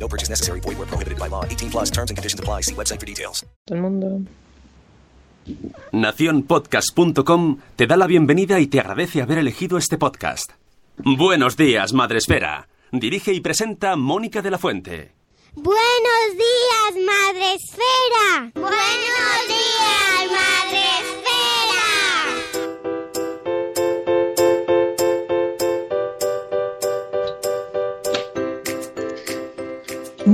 No purchase necessary. Void where prohibited by law. 18 plus terms and conditions apply. See website for details. Todo el mundo. Naciónpodcast.com te da la bienvenida y te agradece haber elegido este podcast. Buenos días, Madre Esfera. Dirige y presenta Mónica de la Fuente. Buenos días, Madre Esfera. Buenos días, Madre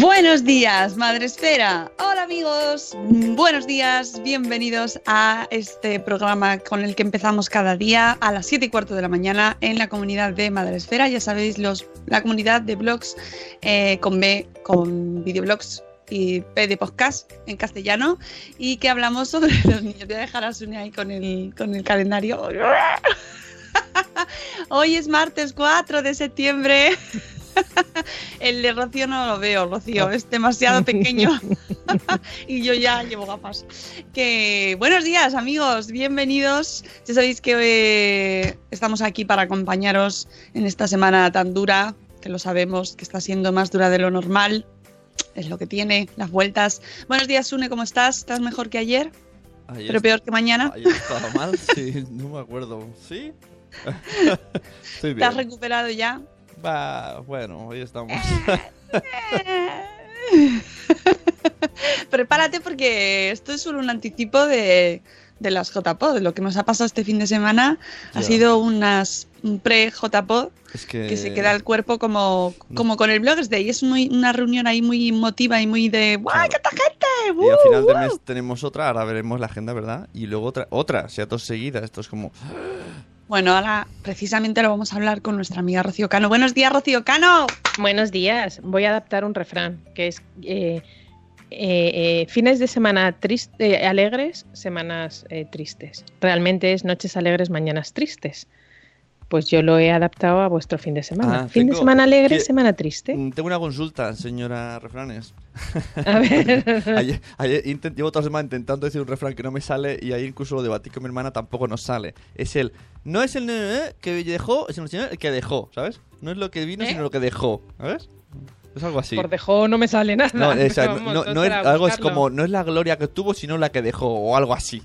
Buenos días, Madre Esfera. Hola amigos, buenos días, bienvenidos a este programa con el que empezamos cada día a las 7 y cuarto de la mañana en la comunidad de Madre Esfera. Ya sabéis, los, la comunidad de blogs eh, con B, con videoblogs y P de podcast en castellano y que hablamos sobre los niños. Voy a dejar a Sune ahí con el, con el calendario. Hoy es martes 4 de septiembre. El de Rocío no lo veo, Rocío, es demasiado pequeño y yo ya llevo gafas. Que buenos días, amigos, bienvenidos. Ya sabéis que eh, estamos aquí para acompañaros en esta semana tan dura, que lo sabemos, que está siendo más dura de lo normal. Es lo que tiene, las vueltas. Buenos días, Sune, ¿cómo estás? ¿Estás mejor que ayer? Ayer ¿Pero peor que mañana? Ayer estaba mal, sí, no me acuerdo. ¿Sí? Estoy ¿Te has bien. recuperado ya? Bueno, hoy estamos. Prepárate porque esto es solo un anticipo de, de las JPod. De lo que nos ha pasado este fin de semana ha sido unas un pre-JPod Es que. que se queda el cuerpo como, como con el Bloggers Day. Es muy, una reunión ahí muy emotiva y muy de ¡Guay, Claro. cuánta gente! Y al final ¡Uh, uh! mes tenemos otra, ahora veremos la agenda, ¿verdad? Y luego otra, otra, o sea, dos seguidas. Esto es como. Bueno, ahora precisamente lo vamos a hablar con nuestra amiga Rocío Cano. Buenos días, Rocío Cano. Buenos días. Voy a adaptar un refrán que es eh, eh, eh, fines de semana tris- eh, alegres, semanas tristes. Realmente es noches alegres, mañanas tristes. Pues yo lo he adaptado a vuestro fin de semana. Ah, fin de semana alegre, que- semana triste. Mm, Tengo una consulta, señora Refranes. A ver. Ayer, ayer intent- llevo toda la semana intentando decir un refrán que no me sale y ahí incluso lo debatí con mi hermana, tampoco nos sale. Es el. No es el eh, que dejó, es el señor el que dejó, ¿sabes? No es lo que vino, ¿Eh? sino lo que dejó, ¿sabes? Es algo así. Por dejó no me sale nada. No, pero no, vamos, no- no es, algo es como, no es la gloria que tuvo, sino la que dejó, o algo así.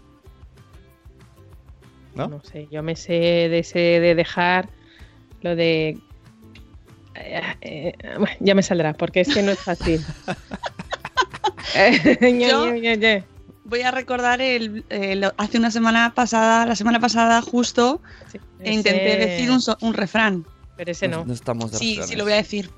¿No? No sé, yo me sé de ese de dejar lo de. eh, eh, bueno, ya me saldrá, porque es que no es fácil. Eh, Yo-. Voy a recordar el, el- hace una semana pasada, la semana pasada justo, Sí, intenté decir un, so- un refrán. Pero ese no. estamos de Sí, refranes. sí, lo voy a decir.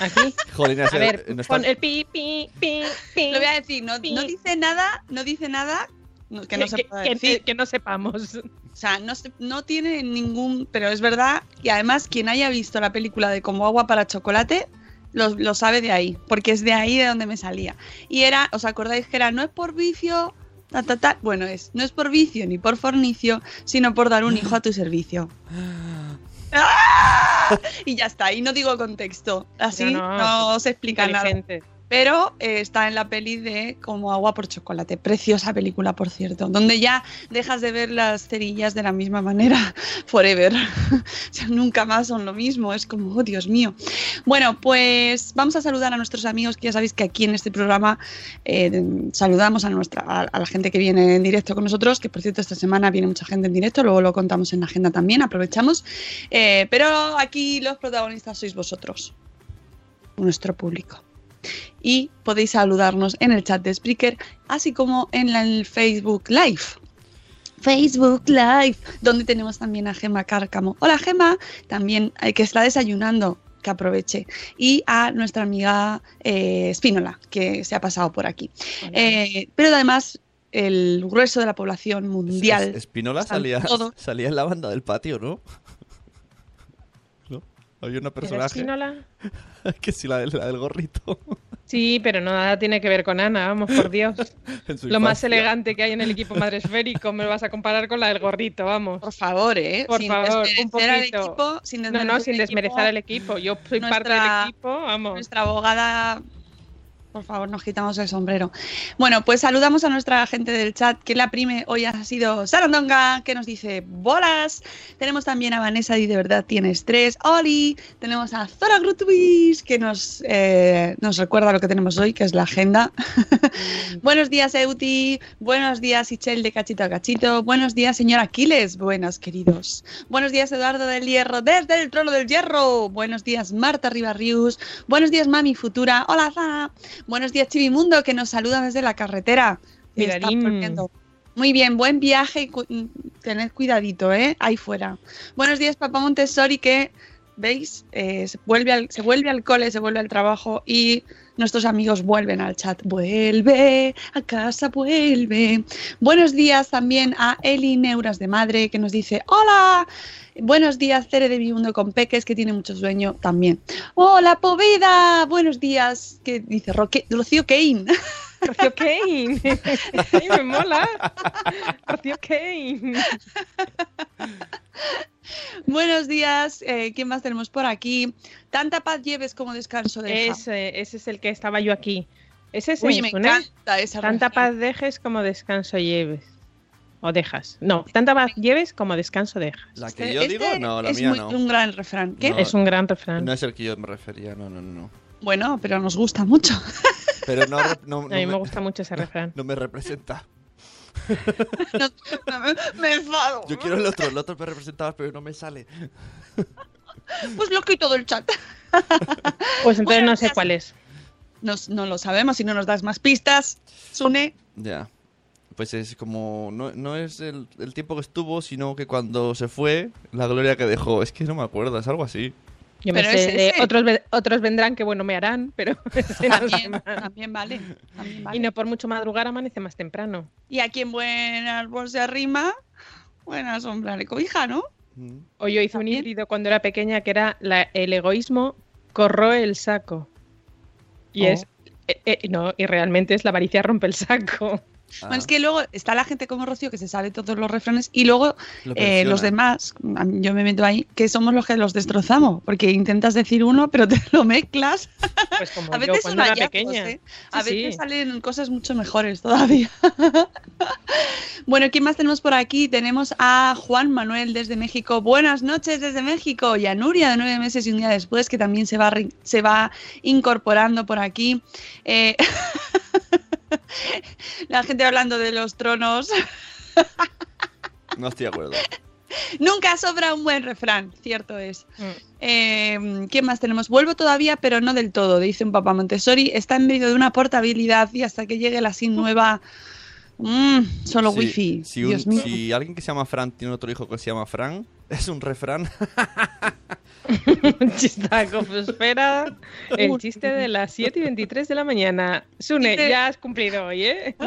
Aquí. Jolín, A ver, no está- pon el pi, pi, pi, pi. Lo voy a decir, no, Pi. no dice nada, no dice nada no- que no se pueda que- decir. que no sepamos. O sea, no, se- no tiene ningún. Pero es verdad que además quien haya visto la película de Como agua para chocolate lo, lo sabe de ahí, porque es de ahí de donde me salía. Y era, ¿os acordáis que era no es por vicio? Ta, ta, ta? Bueno, es no es por vicio ni por fornicio, sino por dar un hijo a tu servicio. ¡Ah! Y ya está, y no digo contexto. Así no, no, se explica nada. Pero eh, está en la peli de Como agua por chocolate. Preciosa película, por cierto, donde ya dejas de ver las cerillas de la misma manera forever. o sea, nunca más son lo mismo. Es como, oh, Dios mío. Bueno, pues vamos a saludar a nuestros amigos, que ya sabéis que aquí en este programa eh, saludamos a, nuestra, a la gente que viene en directo con nosotros, que por cierto esta semana viene mucha gente en directo, luego lo contamos en la agenda también, aprovechamos. Eh, pero aquí los protagonistas sois vosotros, nuestro público y podéis saludarnos en el chat de Spreaker, así como en la- el Facebook Live. Facebook Live, donde tenemos también a Gema Cárcamo. Hola Gema, también eh, que está desayunando, que aproveche. Y a nuestra amiga eh, Spínola, que se ha pasado por aquí. Eh, pero además, el grueso de la población mundial. Es- Espinola salía, todos- salía en la banda del patio, ¿no? ¿No? Había una ¿Era personaje que sí, la del, la del gorrito. Sí, pero no nada tiene que ver con Ana, vamos, por Dios. Lo más elegante que hay en el equipo madresférico me lo vas a comparar con la del gorrito, vamos. Por favor, ¿eh? Por Sin favor, un al poquito. equipo, sin No, desmerecer no, sin desmerecer equipo. al equipo. Yo soy parte del equipo, vamos. Nuestra abogada, por favor, nos quitamos el sombrero. Bueno, pues saludamos a nuestra gente del chat, que la prime hoy ha sido Sarandonga, que nos dice bolas. Tenemos también a Vanessa y de verdad tiene estrés. Oli, tenemos a Zora Grutwis, que nos, eh, nos recuerda lo que tenemos hoy, que es la agenda. Buenos días, Euti. Buenos días, Ichel de Cachito a Cachito. Buenos días, señor Aquiles. Buenos, queridos. Buenos días, Eduardo del Hierro, desde el trono del Hierro. Buenos días, Marta Ribarrius. Buenos días, Mami Futura. Hola, Zara. Buenos días, Chivimundo, que nos saluda desde la carretera. Muy bien, buen viaje y cu- tened cuidadito, ¿eh? Ahí fuera. Buenos días, Papá Montessori, que, ¿veis? Eh, se, vuelve al, se vuelve al cole, se vuelve al trabajo y nuestros amigos vuelven al chat. Vuelve, a casa vuelve. Buenos días también a Eli Neuras de Madre, que nos dice, hola. Buenos días, Cere de Vivundo con Peques, que tiene mucho sueño también. Hola, Poveda. Buenos días, que dice Roque- Rocío Kane. Rocío Kane. Ay, me mola. Rocío Kane. Buenos días, eh, ¿quién más tenemos por aquí? Tanta paz lleves como descanso de Ese, ese es el que estaba yo aquí. Ese es Uy, el me encanta esa Tanta paz dejes como descanso lleves. O dejas. No, tanta paz lleves como descanso dejas. La que Este- yo digo, este no, la es mía muy- no. un gran refrán. ¿Qué? No. Es un gran refrán. No es el que yo me refería, no, no, no. no. Bueno, pero nos gusta mucho. Pero no, rep- no, no A mí me gusta mucho ese refrán. no me representa. No, me, me enfado. Yo quiero el otro, el otro me representaba, pero no me sale. Pues lo quito del chat. Pues entonces Bueno, no sé cuál es. Nos- no lo sabemos si no nos das más pistas. Sune. Ya. Pues es como. No, no es el, el tiempo que estuvo, sino que cuando se fue, la gloria que dejó. Es que no me acuerdo, es algo así. Yo me Pero sé es de ese. otros, otros vendrán que bueno me harán, pero También, vale. también vale. Y no por mucho madrugar amanece más temprano. Y a quien buen árbol se arrima, buena sombra le cobija, ¿no? Mm. O yo hice un híbrido cuando era pequeña que era la- el egoísmo corroe el saco. Y Oh. es. eh, eh, no, y realmente es la avaricia rompe el saco. Ah, Bueno, es que luego está la gente como Rocío que se sabe todos los refranes y luego lo eh, los demás, yo me meto ahí, que somos los que los destrozamos, porque intentas decir uno, pero te lo mezclas. Pues como A yo veces son era hallazgos, pequeña. ¿eh? A Sí, veces sí. salen cosas mucho mejores todavía. bueno, ¿quién más tenemos por aquí? Tenemos a Juan Manuel desde México. Buenas noches desde México. Y a Nuria de nueve meses y un día después, que también se va, se va incorporando por aquí. Eh, La gente hablando de los tronos. No estoy de acuerdo. Nunca sobra un buen refrán, cierto es. Mm. Eh, ¿Qué más tenemos? Vuelvo todavía, pero no del todo, dice un papá Montessori. Está en medio de una portabilidad y hasta que llegue la SIM nueva. mm, solo Sí, wifi. Si, un- Dios mío. si alguien que se llama Fran tiene otro hijo que se llama Fran, es un refrán. Chistaco, pues espera. El chiste de las 7 y 23 de la mañana. Sune, ya has cumplido hoy, ¿eh?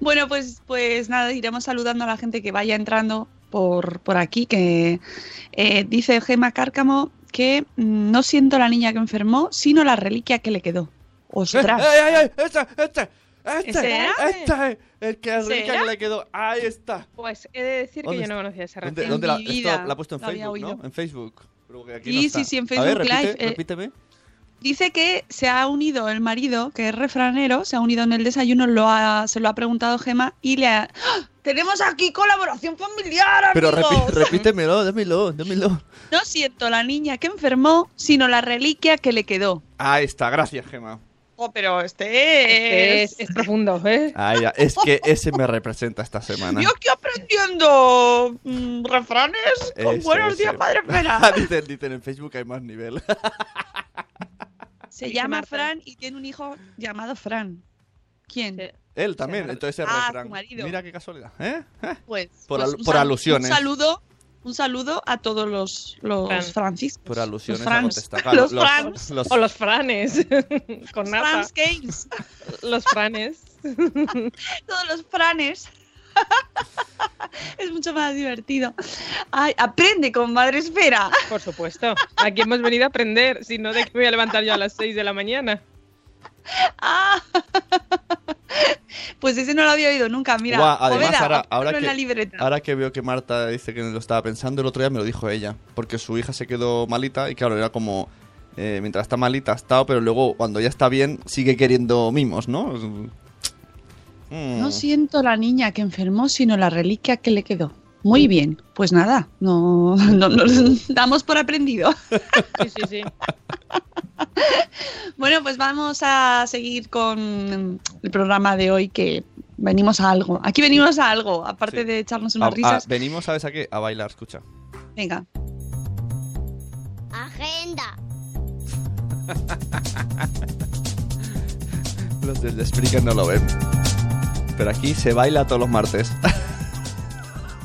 Bueno, pues, pues nada, iremos saludando a la gente que vaya entrando por, por aquí. Que eh, dice Gema Cárcamo que no siento la niña que enfermó, sino la reliquia que le quedó. ¡Ostras! ¡Ey, ey, ey! ¡Este! ¡Este! ¡Este! ¿Será? ¡Este! El que la reliquia ¿Será? que le quedó. ¡Ahí está! Pues he de decir que ¿Dónde yo no conocía ese ¿Dónde, refrán. dónde la, mi esto la ha puesto en Facebook, ¿no? oído. En Facebook. Pero aquí Sí, no está. sí, sí, en A ver, Facebook repite- Live, eh. repíteme. Dice que se ha unido el marido, que es refranero, se ha unido en el desayuno, lo ha, se lo ha preguntado Gema y le ha... ¡Ah! Tenemos aquí colaboración familiar, Pero amigos! repi- repítemelo, dámelo, dámelo. No siento la niña que enfermó, sino la reliquia que le quedó. Ahí está, gracias, Gema. Pero este Este es... es, es profundo, ¿eh? Ya, es que ese me representa esta semana. Yo aquí aprendiendo mm, refranes con Ese, buenos ese. días, madre espera. dicen, dicen en Facebook hay más nivel. Se llama Marta. Fran y tiene un hijo llamado Fran. ¿Quién? Sí. Él también, entonces es Ah, refrán. Mira qué casualidad. ¿eh? Pues, Por pues al- por alusiones. Un saludo, un saludo a todos los, los Fran. franciscos. Por alusiones los a Frans. contestar. Claro, los Frans. los- O los franes, con Los nata. Frans Games. Los franes. todos los franes. es mucho más divertido. Ay, aprende con Madre Esfera. Por supuesto. Aquí hemos venido a aprender, si no, ¿de qué me voy a levantar yo a las 6 de la mañana? Ah. Pues ese no lo había oído nunca. Mira, además, Poveda, ahora- en que- la libreta. Ahora que veo que Marta dice que lo estaba pensando, el otro día me lo dijo ella. Porque su hija se quedó malita y claro, era como... eh, mientras está malita ha estado, pero luego cuando ya está bien sigue queriendo mimos, ¿no? Mm. No siento la niña que enfermó, sino la reliquia que le quedó. Muy bien, pues nada, no, no nos damos por aprendido. Sí, sí, sí. Bueno, pues vamos a seguir con el programa de hoy que venimos a algo. Aquí venimos a algo, aparte Sí. de echarnos A- unas a- risas. venimos, ¿sabes a qué? A bailar, escucha. Venga. Agenda. Los del Spreaker no lo ven. Pero aquí se baila todos los martes.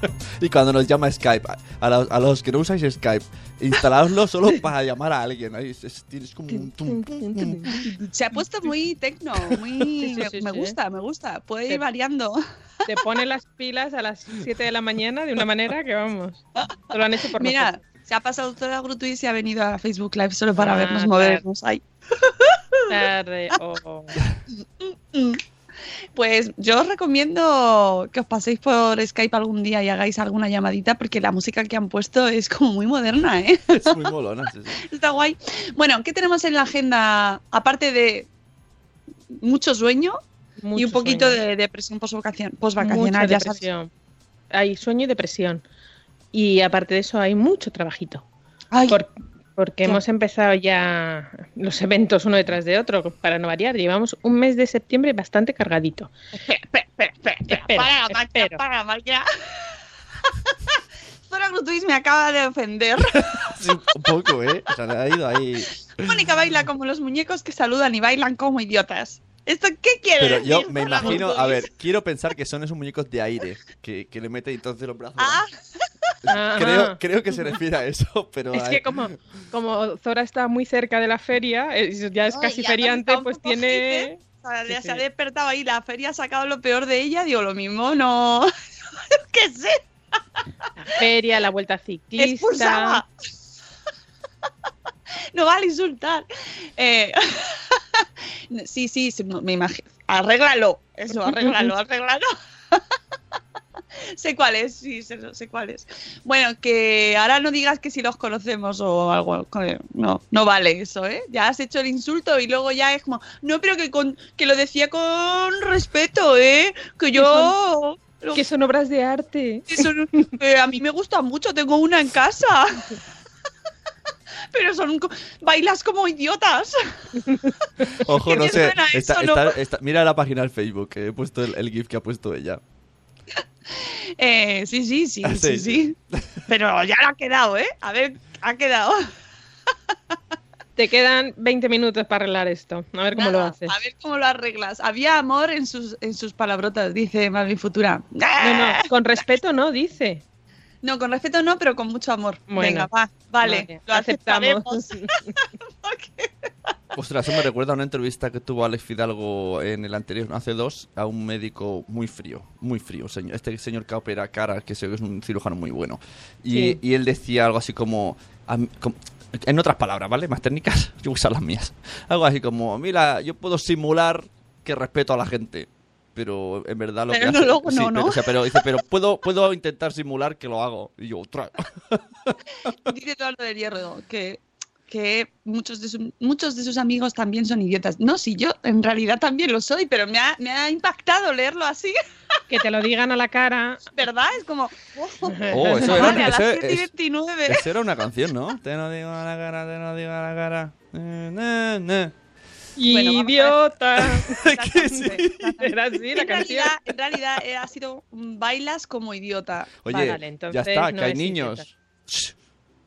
y cuando nos llama Skype, a los, a los que no usáis Skype, instaladoslo solo para llamar a alguien. Ahí es, es- tienes como un tum, tum, tum. Se ha puesto muy tecno, muy... Sí, sí, me, sí, me sí. gusta, me gusta. Puede ir variando. Te pone las pilas a las 7 de la mañana de una manera que vamos. Te lo han hecho por Mira, nosotros. se ha pasado toda Grutu y se ha venido a Facebook Live solo para Ah, vernos movernos. Ay. Tarde, oh. Pues yo os recomiendo que os paséis por Skype algún día y hagáis alguna llamadita porque la música que han puesto es como muy moderna, ¿eh? Es muy molona. sí, sí. Está guay. Bueno, ¿qué tenemos en la agenda? Aparte de mucho sueño y un poquito sueño. de depresión postvacacional, ya sabes. depresión. Hay sueño y depresión. Y aparte de eso, hay mucho trabajito. Ay, Por- porque Ya. hemos empezado ya los eventos uno detrás de otro, para no variar. Llevamos un mes de septiembre bastante cargadito. espera, espera, espera, espera, espera. Espero, para la máquina, para la máquina. Zora Grutuis me acaba de ofender. Sí, un poco, ¿eh? O sea, le ha ido ahí. Mónica baila como los muñecos que saludan y bailan como idiotas. ¿Esto qué quiere Pero decir? yo me imagino, a ver, quiero pensar que son esos muñecos de aire que, que le meten entonces los brazos. Ah. Creo, creo que se refiere a eso, pero. Es que como, como Zora está muy cerca de la feria, eh, ya es Ay, casi feriante, pues tiene... o sea, Sí, se ha despertado ahí, la feria ha sacado lo peor de ella, digo, lo mismo, no. ¿Qué sé? La feria, la vuelta ciclista... Expulsada. No vale insultar. Eh, sí, sí, sí, no, me imagino. Arréglalo. Eso, arréglalo, arréglalo. sé cuál es, sí, sé, sé cuál es. Bueno, que ahora no digas que si los conocemos o algo. No, no vale eso, ¿eh? Ya has hecho el insulto y luego ya es como, no, pero que, con, que lo decía con respeto, ¿eh? Que yo... Que son obras de arte. Eh, a mí me gusta mucho, tengo una en casa. Pero son co- bailas como idiotas. Ojo, ¿Qué no sé. suena está- eso, está- no? está- mira la página del Facebook, que he puesto el, el GIF que ha puesto ella. Eh, sí, sí, sí, Ah, sí, sí. sí. Pero ya lo ha quedado, ¿eh? A ver, ha quedado. Te quedan 20 minutos para arreglar esto. A ver cómo lo haces. A ver cómo lo arreglas. Había amor en sus, en sus palabrotas, dice Malvin Futura. No, no, con respeto no, dice. No, con respeto no, pero con mucho amor. Bueno. Venga, va, vale, Vale, lo aceptamos. aceptaremos. Ostras, eso me recuerda a una entrevista que tuvo Alex Fidalgo en el anterior, hace dos, a un médico muy frío, muy frío. señor- este señor que opera caras, que sé que es un cirujano muy bueno. Y, Sí. y él decía algo así como, En otras palabras, ¿vale? Más técnicas, yo voy a usar las mías. Algo así como, mira, yo puedo simular que respeto a la gente. Pero en verdad lo Pero que no, hace- luego sí, no, pero, ¿no? o sea, pero dice, pero puedo, puedo intentar simular que lo hago. Y yo, otra. Dice Eduardo del Hierro que que muchos de, su- muchos de sus amigos también son idiotas. No, si yo en realidad también lo soy, pero me ha, me ha impactado leerlo así, Que te lo digan a la cara. ¿verdad? Es como... Oh, eso era, vale, a las eso 7 y es- 29. eso era una canción, ¿no? Te lo digo a la cara, te lo digo a la cara. Eh, na, na. Bueno. Idiota. Sí. Era así la en, canción. realidad, en realidad eh, ha sido bailas como idiota. Oye, Vale, ya entonces está, no que hay niños.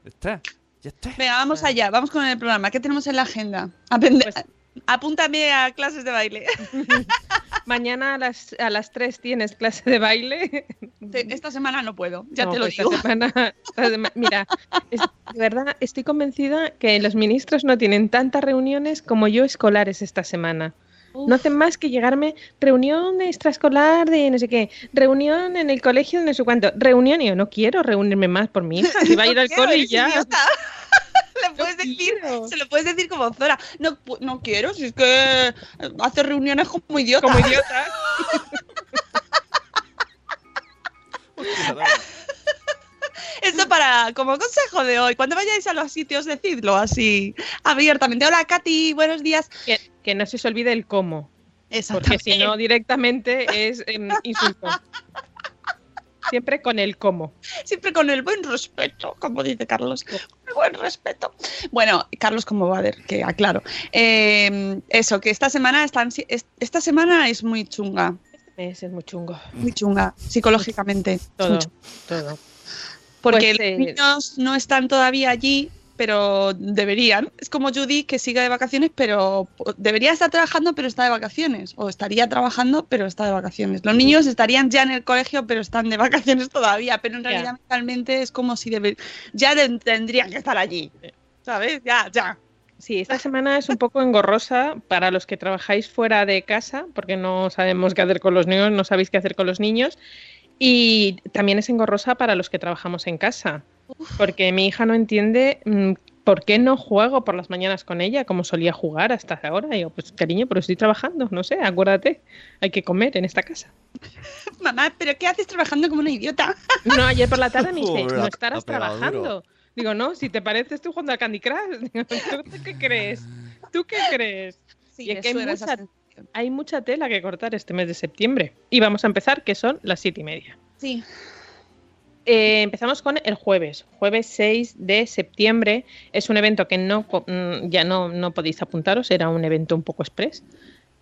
Ya está, ya está. Venga, vamos allá, vamos con el programa. ¿Qué tenemos en la agenda? Aprende- Pues- Apúntame a clases de baile. Mañana a las, a las 3 tienes clase de baile. Esta semana no puedo, ya No, te lo pues digo. Esta semana, esta mira, es- de verdad estoy convencida que los ministros no tienen tantas reuniones como yo escolares esta semana. No hacen más que llegarme reunión extraescolar de no sé qué, reunión en el colegio de no sé cuánto, reunión y yo no quiero reunirme más por mi hija, si va a ir al cole y ya. idiota. Le puedes decir, quiero. se lo puedes decir como Zora. No, pu- no quiero, si es que eh, hace reuniones como idiota. Como idiota. Eso para, como consejo de hoy, cuando vayáis a los sitios, decidlo así, abiertamente. Hola, Katy, buenos días. Que, que no se os olvide el cómo, porque si no directamente es em, insulto. Siempre con el cómo. Siempre con el buen respeto, como dice Carlos. El buen respeto. Bueno, Carlos como Bader, que aclaro. Eh, eso, que esta semana están, es- esta semana es muy chunga. Ese es muy chungo. Muy chunga, psicológicamente. Todo, todo. Porque Pues, eh, los niños no están todavía allí, pero deberían. Es como Judy que sigue de vacaciones, pero debería estar trabajando, pero está de vacaciones. O estaría trabajando, pero está de vacaciones. Los niños estarían ya en el colegio, pero están de vacaciones todavía. Pero en realidad mentalmente es como si ya de- tendrían que estar allí. ¿Sabes? Ya, ya. Sí, esta semana es un poco engorrosa para los que trabajáis fuera de casa, porque no sabemos qué hacer con los niños, no sabéis qué hacer con los niños. Y también es engorrosa para los que trabajamos en casa, porque mi hija no entiende mm, por qué no juego por las mañanas con ella, como solía jugar hasta ahora. Y digo, pues cariño, pero estoy trabajando, no sé, acuérdate, hay que comer en esta casa. Mamá, ¿pero qué haces trabajando como una idiota? No, ayer por la tarde me dice, no estarás trabajando. Digo, no, si te parece estoy jugando al Candy Crush. Digo, ¿Tú qué crees? ¿Tú qué crees? Y es que hay mucha. Hay mucha tela que cortar este mes de septiembre. Y vamos a empezar, que son las siete y media. Sí. Eh, empezamos con el jueves, jueves 6 de septiembre. Es un evento que no mm, ya no, no podéis apuntaros, era un evento un poco express.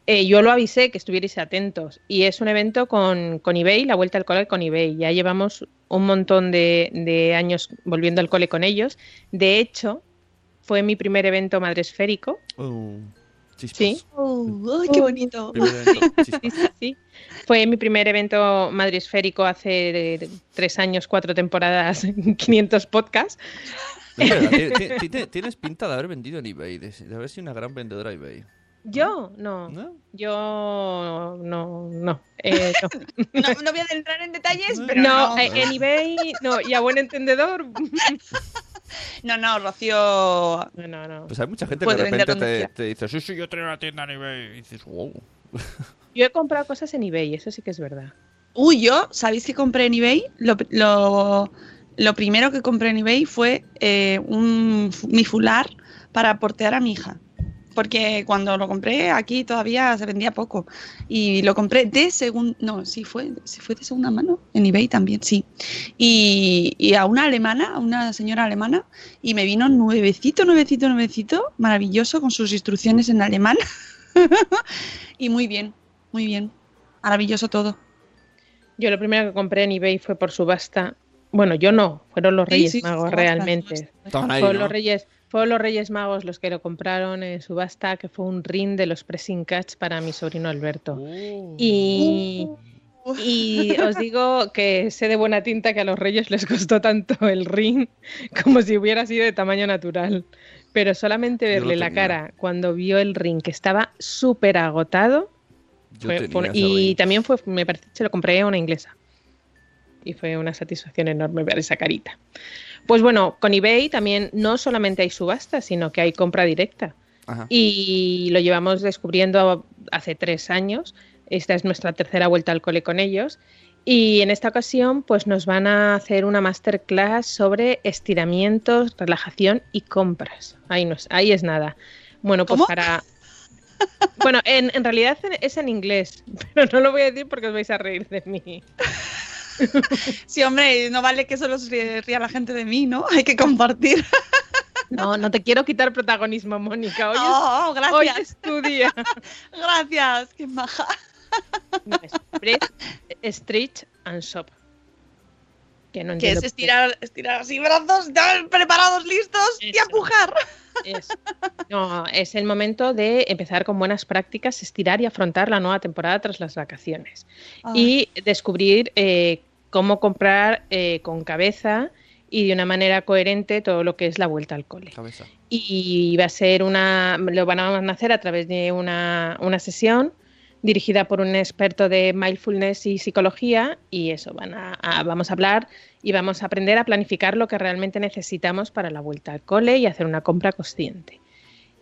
Eh, yo lo avisé que estuvierais atentos y es un evento con, con eBay, la vuelta al cole con eBay. Ya llevamos un montón de, de años volviendo al cole con ellos. De hecho, fue mi primer evento madresférico. Uh, chispas. Sí. Oh, ¡Ay, qué bonito! Primer evento. Sí, sí, sí. Fue mi primer evento madresférico hace tres años, cuatro temporadas, 500 podcasts. Tienes pinta de haber vendido en eBay, de, de haber sido una gran vendedora de eBay. Yo no, ¿No? yo no, no. eh, no. No, no voy a entrar en detalles, pero No, no. eh, en eBay, no, y a buen entendedor. No, no, Rocío. No, no, no. Pues hay mucha gente que Puede de repente te, dice, sí, sí, yo tengo una tienda en eBay. Y dices, wow. Yo he comprado cosas en eBay, eso sí que es verdad. Uy, yo, ¿sabéis qué compré en eBay? Lo, lo- lo primero que compré en eBay fue eh, un, mi fular para portear a mi hija. Porque cuando lo compré aquí todavía se vendía poco. Y lo compré de segunda. No, sí fue, sí fue de segunda mano. En eBay también, sí. Y, y a una alemana, a una señora alemana, y me vino nuevecito, nuevecito, nuevecito, maravilloso, con sus instrucciones en alemán. y muy bien, muy bien. Maravilloso todo. Yo lo primero que compré en eBay fue por subasta. Bueno, yo no, fueron los Reyes sí, Magos subasta, realmente. subasta. Estaban ahí, Fueron ¿no? los Reyes, fueron los Reyes Magos los que lo compraron en subasta, que fue un ring de los pressing catch para mi sobrino Alberto. Uh. Y, y os digo que sé de buena tinta que a los Reyes les costó tanto el ring como si hubiera sido de tamaño natural. Pero solamente verle la cara cuando vio el ring que estaba súper agotado. Fue- y ring. también fue, me parece que se lo compré a una inglesa. Y fue una satisfacción enorme ver esa carita. Pues bueno, con eBay también no solamente hay subastas, sino que hay compra directa. Ajá. Y lo llevamos descubriendo hace tres años. Esta es nuestra tercera vuelta al cole con ellos. Y en esta ocasión, pues nos van a hacer una masterclass sobre estiramientos, relajación y compras. Ahí, no es, ahí es nada. Bueno, pues ¿Cómo? para. Bueno, en, en realidad es en inglés, pero no lo voy a decir porque os vais a reír de mí. Sí, hombre, no vale que solo se ría la gente de mí, ¿no? Hay que compartir. No, no te quiero quitar protagonismo, Mónica. Hoy, Oh, es, hoy gracias. es tu día. Gracias, qué maja. No, es and Shop. Que no entiendo es qué. estirar, estirar así brazos, preparados, listos y empujar. Es, no, es el momento de empezar con buenas prácticas, estirar y afrontar la nueva temporada tras las vacaciones. Y descubrir eh, cómo comprar eh, con cabeza y de una manera coherente todo lo que es la vuelta al cole. Cabeza. Y va a ser una, lo van a hacer a través de una, una sesión dirigida por un experto de mindfulness y psicología y eso, van a, a- vamos a hablar y vamos a aprender a planificar lo que realmente necesitamos para la vuelta al cole y hacer una compra consciente.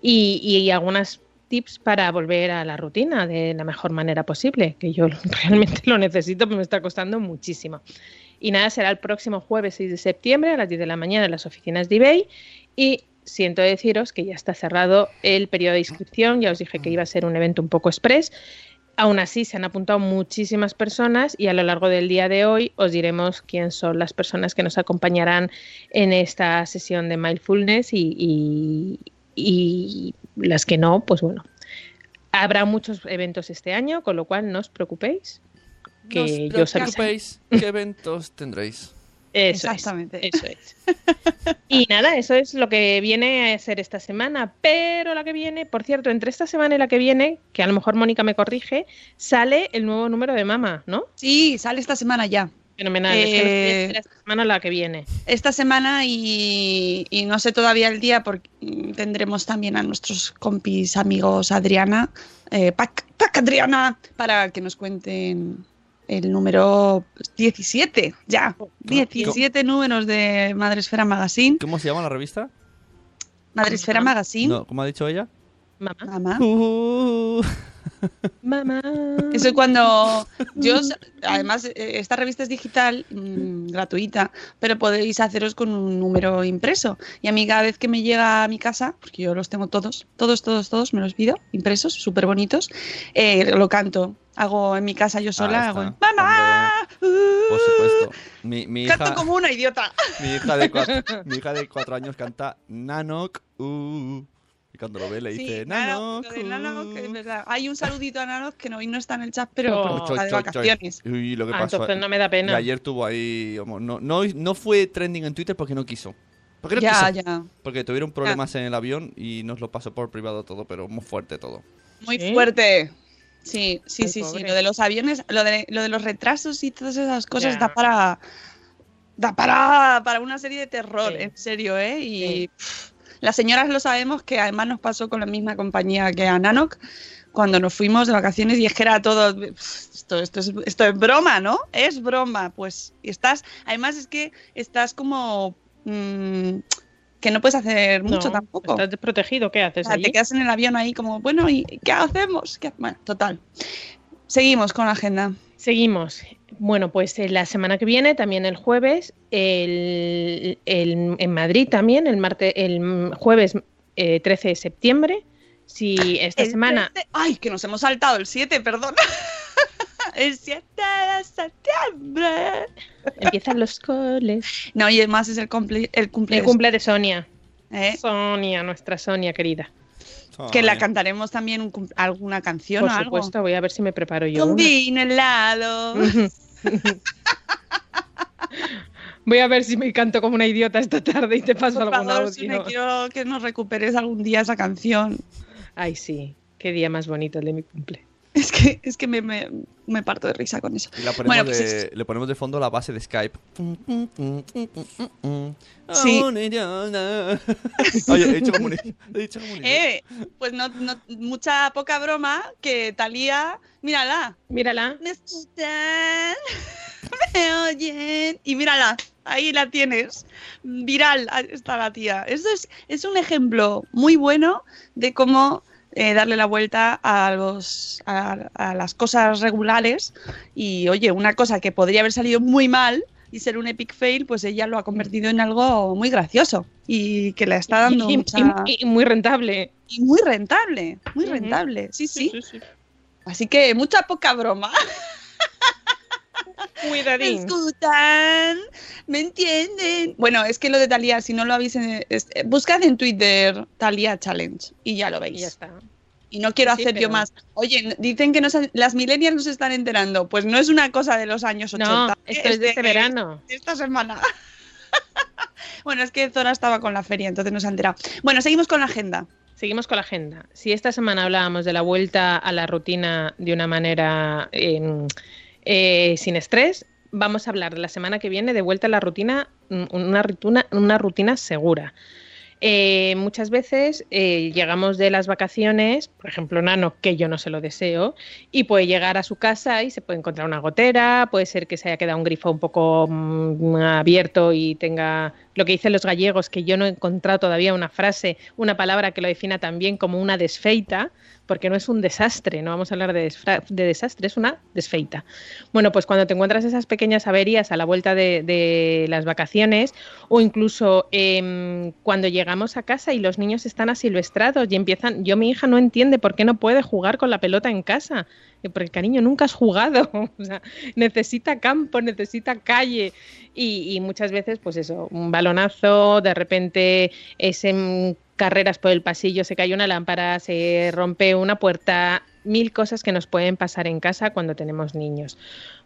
Y, y algunas tips para volver a la rutina de la mejor manera posible, que yo realmente lo necesito, pero me está costando muchísimo. Y nada, será el próximo jueves 6 de septiembre a las 10 de la mañana en las oficinas de eBay y siento deciros que ya está cerrado el periodo de inscripción, ya os dije que iba a ser un evento un poco express. Aún así, se han apuntado muchísimas personas y a lo largo del día de hoy os diremos quién son las personas que nos acompañarán en esta sesión de mindfulness y, las que no, pues bueno. Habrá muchos eventos este año, con lo cual no os preocupéis. Que no yo os preocupéis, ¿qué eventos tendréis? Eso Exactamente. Es, eso es. Y nada, eso es lo que viene a ser esta semana. Pero la que viene, por cierto, entre esta semana y la que viene, que a lo mejor Mónica me corrige, sale el nuevo número de Mama, ¿no? Sí, sale esta semana ya. Fenomenal. es que Eh, será esta semana o la que viene. Esta semana y, y no sé todavía el día porque tendremos también a nuestros compis amigos Adriana, eh, Pac, Pac Adriana, para que nos cuenten el número 17, ya. 17 números de Madresfera Magazine. ¿Cómo se llama la revista? Madresfera. Magazine. No, ¿Cómo ha dicho ella? Mamá. Mamá. Uh, Mamá. Eso es cuando yo, además, eh, esta revista es digital, mm, gratuita, pero podéis haceros con un número impreso. Y a mí cada vez que me llega a mi casa, porque yo los tengo todos, todos, todos, todos, me los pido, impresos, súper bonitos, eh, lo canto. Hago en mi casa yo sola, hago ¡Mamá! por supuesto. Mi, mi Canto hija, como una idiota. mi, hija de cuatro, mi hija de cuatro años canta Nanok. uh", y cuando lo ve le dice Sí, Nano, Nanok. lo de Nano, que es uh". verdad. Hay un saludito a Nano que no, hoy no está en el chat, pero Oh. está de choy, choy. vacaciones. Uy, lo que Ah, pasó. entonces no me da Y pena. ayer tuvo ahí. No, no, no fue trending en Twitter porque no quiso. Porque no Ya, quiso. ya. Porque tuvieron problemas en el avión y nos lo pasó por privado todo, pero muy fuerte todo. Muy ¿Sí? fuerte. Sí, sí, Ay, sí, sí. Lo de los aviones, lo de, lo de los retrasos y todas esas cosas Ya. da para. Da para, para una serie de terror, Sí. en serio, ¿eh? Y Sí. pff, las señoras lo sabemos que además nos pasó con la misma compañía que a Nanok cuando nos fuimos de vacaciones y es que era todo. Esto, esto, es, esto es broma, ¿no? Es broma. Pues y estás. Además es que estás como. mm, que no puedes hacer mucho No, tampoco. ¿Estás desprotegido? ¿Qué O haces sea, allí? te quedas en el avión ahí como, bueno, ¿y qué hacemos? ¿Qué- Bueno, total. Seguimos con la agenda. Seguimos. Bueno, pues eh, la semana que viene, también el jueves, el, el- en Madrid también, el martes, el jueves eh, 13 de septiembre. Si esta El semana 13 Ay, que nos hemos saltado el 7, perdón. el 7 de septiembre. empiezan los coles. No, y además es el, cumple, el cumple, El cumple de Sonia. ¿eh? Sonia, nuestra Sonia querida. Que la cantaremos también un alguna canción Por o algo. supuesto, voy a ver si me preparo yo. Un vino helado. Voy a ver si me canto como una idiota esta tarde y te paso Por algún favor, si me audio. quiero que nos recuperes algún día esa canción. Ay, sí. Qué día más bonito el de mi cumple. Es que, es que me, me, me parto de risa con eso. Y la ponemos Bueno, pues de- es- le ponemos de fondo la base de Skype. Sí. Oye, he dicho como un he dicho como un idiota. Eh, pues no, no, mucha poca broma que Talía, mírala, Mírala. me escuchan, me oyen y mírala, ahí la tienes, viral ahí está la tía. Eso es, es un ejemplo muy bueno de cómo eh, darle la vuelta a, los, a, a las cosas regulares y oye, una cosa que podría haber salido muy mal y ser un epic fail, pues ella lo ha convertido en algo muy gracioso y que le está dando Y, mucha- y- y muy rentable. y muy rentable, muy rentable. Sí, sí, sí. Así que mucha poca broma. ¿Me Cuidadín. escuchan? ¿Me entienden? Bueno, es que lo de Talía, si no lo habéis... eh, es- buscad en Twitter Talía Challenge y ya lo Y veis. ya está. Y no quiero Sí, hacer yo más. Oye, dicen que nos- las millennials nos están enterando. Pues no es una cosa de los años 80. No, esto es de este verano. de esta semana. bueno, es que Zora estaba con la feria, entonces no se ha enterado. Bueno, seguimos con la agenda. Seguimos con la agenda. Si esta semana hablábamos de la vuelta a la rutina de una manera eh, eh, sin estrés, vamos a hablar la semana que viene de vuelta a la rutina, mm, una rutina, una rutina segura. Eh, muchas veces eh, llegamos de las vacaciones, por ejemplo, Nano, que yo no se lo deseo, y puede llegar a su casa y se puede encontrar una gotera, puede ser que se haya quedado un grifo un poco mm, abierto y tenga lo que dicen los gallegos, que yo no he encontrado todavía una frase, una palabra que lo defina también como una desfeita, porque no es un desastre, no vamos a hablar de, de desastre, es una desfeita. Bueno, pues cuando te encuentras esas pequeñas averías a la vuelta de, las vacaciones o incluso em, cuando llegamos a casa y los niños están asilvestrados y empiezan, yo mi hija no entiende por qué no puede jugar con la pelota en casa. Porque cariño, nunca has jugado, o sea, necesita campo, necesita calle y, y muchas veces pues eso, un balonazo, de repente es en carreras por el pasillo, se cae una lámpara, se rompe una puerta, mil cosas que nos pueden pasar en casa cuando tenemos niños.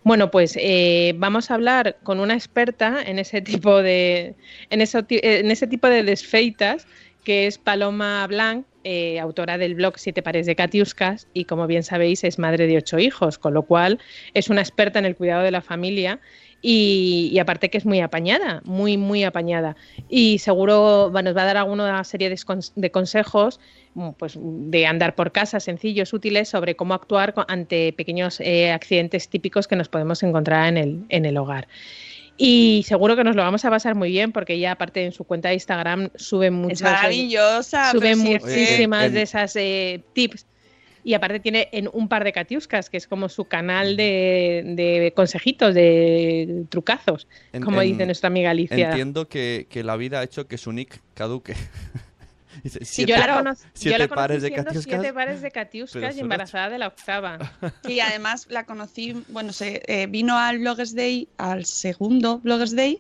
Bueno, pues eh, vamos a hablar con una experta en ese tipo de, en ti- en ese tipo de desfeitas, que es Paloma Blanc, eh, autora del blog Siete pares de Catiuscas, y como bien sabéis es madre de ocho hijos, con lo cual es una experta en el cuidado de la familia y, y aparte que es muy apañada, muy, muy apañada. Y seguro nos va a dar alguna serie de, cons- de consejos mm, pues, de andar por casa, sencillos, útiles, sobre cómo actuar ante pequeños eh, accidentes típicos que nos podemos encontrar en el, en el hogar. Y seguro que nos lo vamos a pasar muy bien porque ella, aparte en su cuenta de Instagram, sube muchos, Es maravillosa. sube muchísimas de esas eh, tips. Y aparte tiene en un par de catiuscas, que es como su canal de, de consejitos, de trucazos, En- como en- dice nuestra amiga Alicia. Entiendo que, que la vida ha hecho que su nick caduque. Dice, Sí, siete- yo la, cono- yo siete la conocí pares de catiuscas. siete pares de catiuscas y embarazada de la octava. Sí, además la conocí, bueno, se eh, vino al Bloggers Day, al segundo Bloggers Day,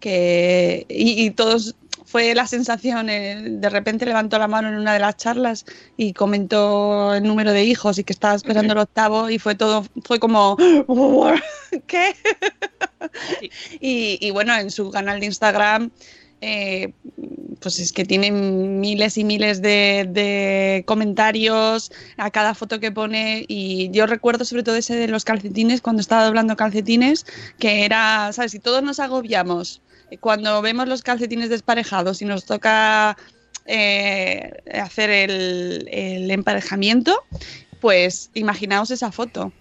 que y, y todos fue la sensación, eh, de repente levantó la mano en una de las charlas y comentó el número de hijos y que estaba esperando el octavo y fue todo, fue como, ¿qué? Sí. Y, y bueno, en su canal de Instagram, eh, pues es que tiene miles y miles de, de comentarios a cada foto que pone y yo recuerdo sobre todo ese de los calcetines cuando estaba doblando calcetines que era, ¿sabes? Si todos nos agobiamos cuando vemos los calcetines desparejados y nos toca eh, hacer el, el emparejamiento, pues imaginaos esa foto.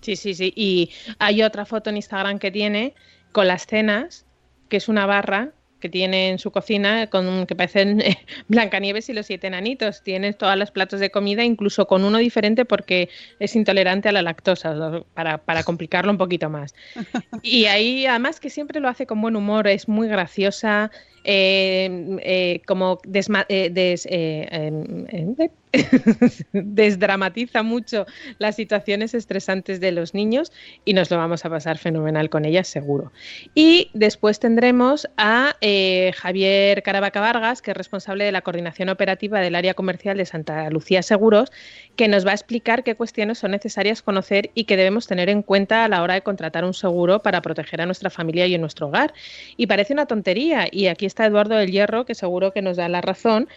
Sí, sí, sí. Y hay otra foto en Instagram que tiene con las cenas, que es una barra que tiene en su cocina con que parecen eh, Blancanieves y los siete enanitos. Tiene todas los platos de comida, incluso con uno diferente porque es intolerante a la lactosa, para, para complicarlo un poquito más. Y ahí, además, que siempre lo hace con buen humor, es muy graciosa, eh, eh, como desma- eh, des- em, em, desdramatiza mucho las situaciones estresantes de los niños y nos lo vamos a pasar fenomenal con ellas seguro. Y después tendremos a eh, Javier Caravaca Vargas, que es responsable de la coordinación operativa del área comercial de Santa Lucía Seguros, que nos va a explicar qué cuestiones son necesarias conocer y que debemos tener en cuenta a la hora de contratar un seguro para proteger a nuestra familia y en nuestro hogar. Y parece una tontería, y aquí está Eduardo del Hierro, que seguro que nos da la razón.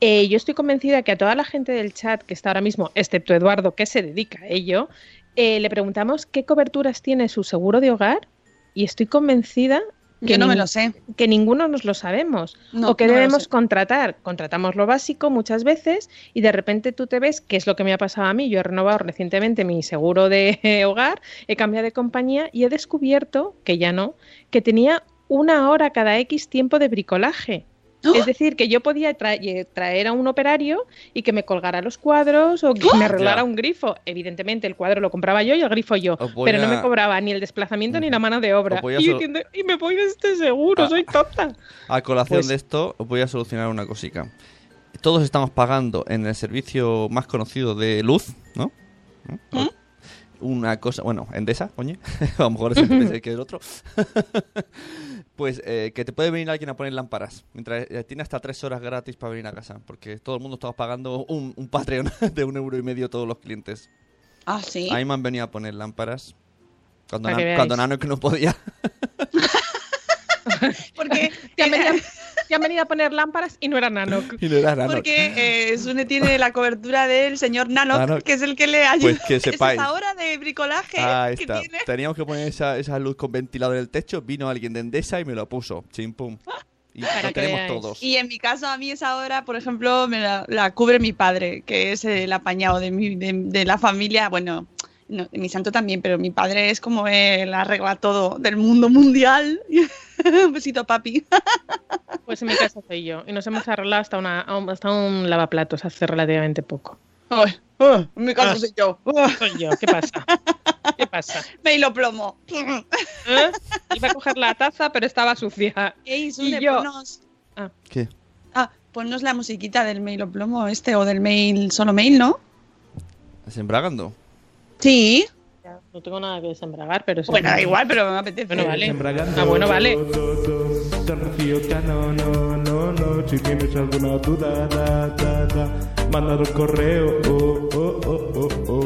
Eh, yo estoy convencida que a toda la gente del chat que está ahora mismo, excepto Eduardo, que se dedica a ello, eh, le preguntamos qué coberturas tiene su seguro de hogar y estoy convencida que, Yo no me lo sé. que ninguno nos lo sabemos. No, o que no debemos contratar. Contratamos lo básico muchas veces y de repente tú te ves, que es lo que me ha pasado a mí, yo he renovado recientemente mi seguro de hogar, he cambiado de compañía y he descubierto, que ya no, que tenía una hora cada X tiempo de bricolaje. Es decir, que yo podía tra- eh, traer a un operario y que me colgara los cuadros o que me arreglara Ya. un grifo. Evidentemente, el cuadro lo compraba yo y el grifo yo, pero no me cobraba ni el desplazamiento ni la mano de obra. A Y, yo me voy de este seguro, Ah. soy tonta. A colación Pues- de esto, os voy a solucionar una cosica. Todos estamos pagando en el servicio más conocido de luz, ¿no? ¿No? Una cosa, bueno, Endesa, coño. a lo mejor es Endesa que el otro. pues eh, que te puede venir alguien a poner lámparas. Mientras eh, tiene hasta tres horas gratis para venir a casa. Porque todo el mundo estamos pagando un, un Patreon de un euro y medio todos los clientes. Ah, sí. A mí me han venido a poner lámparas. Cuando, veáis. cuando Nano que no podía. Porque, Te han, venido, te han venido a poner lámparas y no era nano. y no era Nano. porque eh, Sune tiene la cobertura del señor Nano, Nano. que es el que le ayuda. Pues que sepáis. esa hora de bricolaje Ahí que está. tiene. Teníamos que poner esa, esa luz con ventilador en el techo. Vino alguien de Endesa y me lo puso. Chim pum. Y Para lo que tenemos veáis. todos. Y en mi caso, a mí esa hora, por ejemplo, me la, la cubre mi padre, que es el apañado de, mi, de, de la familia. Bueno, no, mi santo también, pero mi padre es como él arregla todo del mundo mundial. Un besito, papi. Pues en mi casa soy yo. Y nos hemos arreglado hasta, una, hasta un lavaplatos hace relativamente poco. Ay, ah, en mi caso soy yo. Ah, Soy yo. ¿Qué pasa? ¿Qué pasa? Me lo plomo. ¿Eh? Iba a coger la taza, pero estaba sucia. Ey, Sune, yo- ponnos, ¿Qué? ah, ponnos la musiquita del mail o plomo este o del mail, solo mail, ¿no? ¿Es embragando? Sí. No tengo nada que desembragar, pero sí. Bueno, da igual, pero me apetece. Bueno, vale. Ah, bueno, vale. No, no, no, no. Si tienes alguna duda, da, da, da. Mandar un correo. Oh, oh, oh, oh, oh.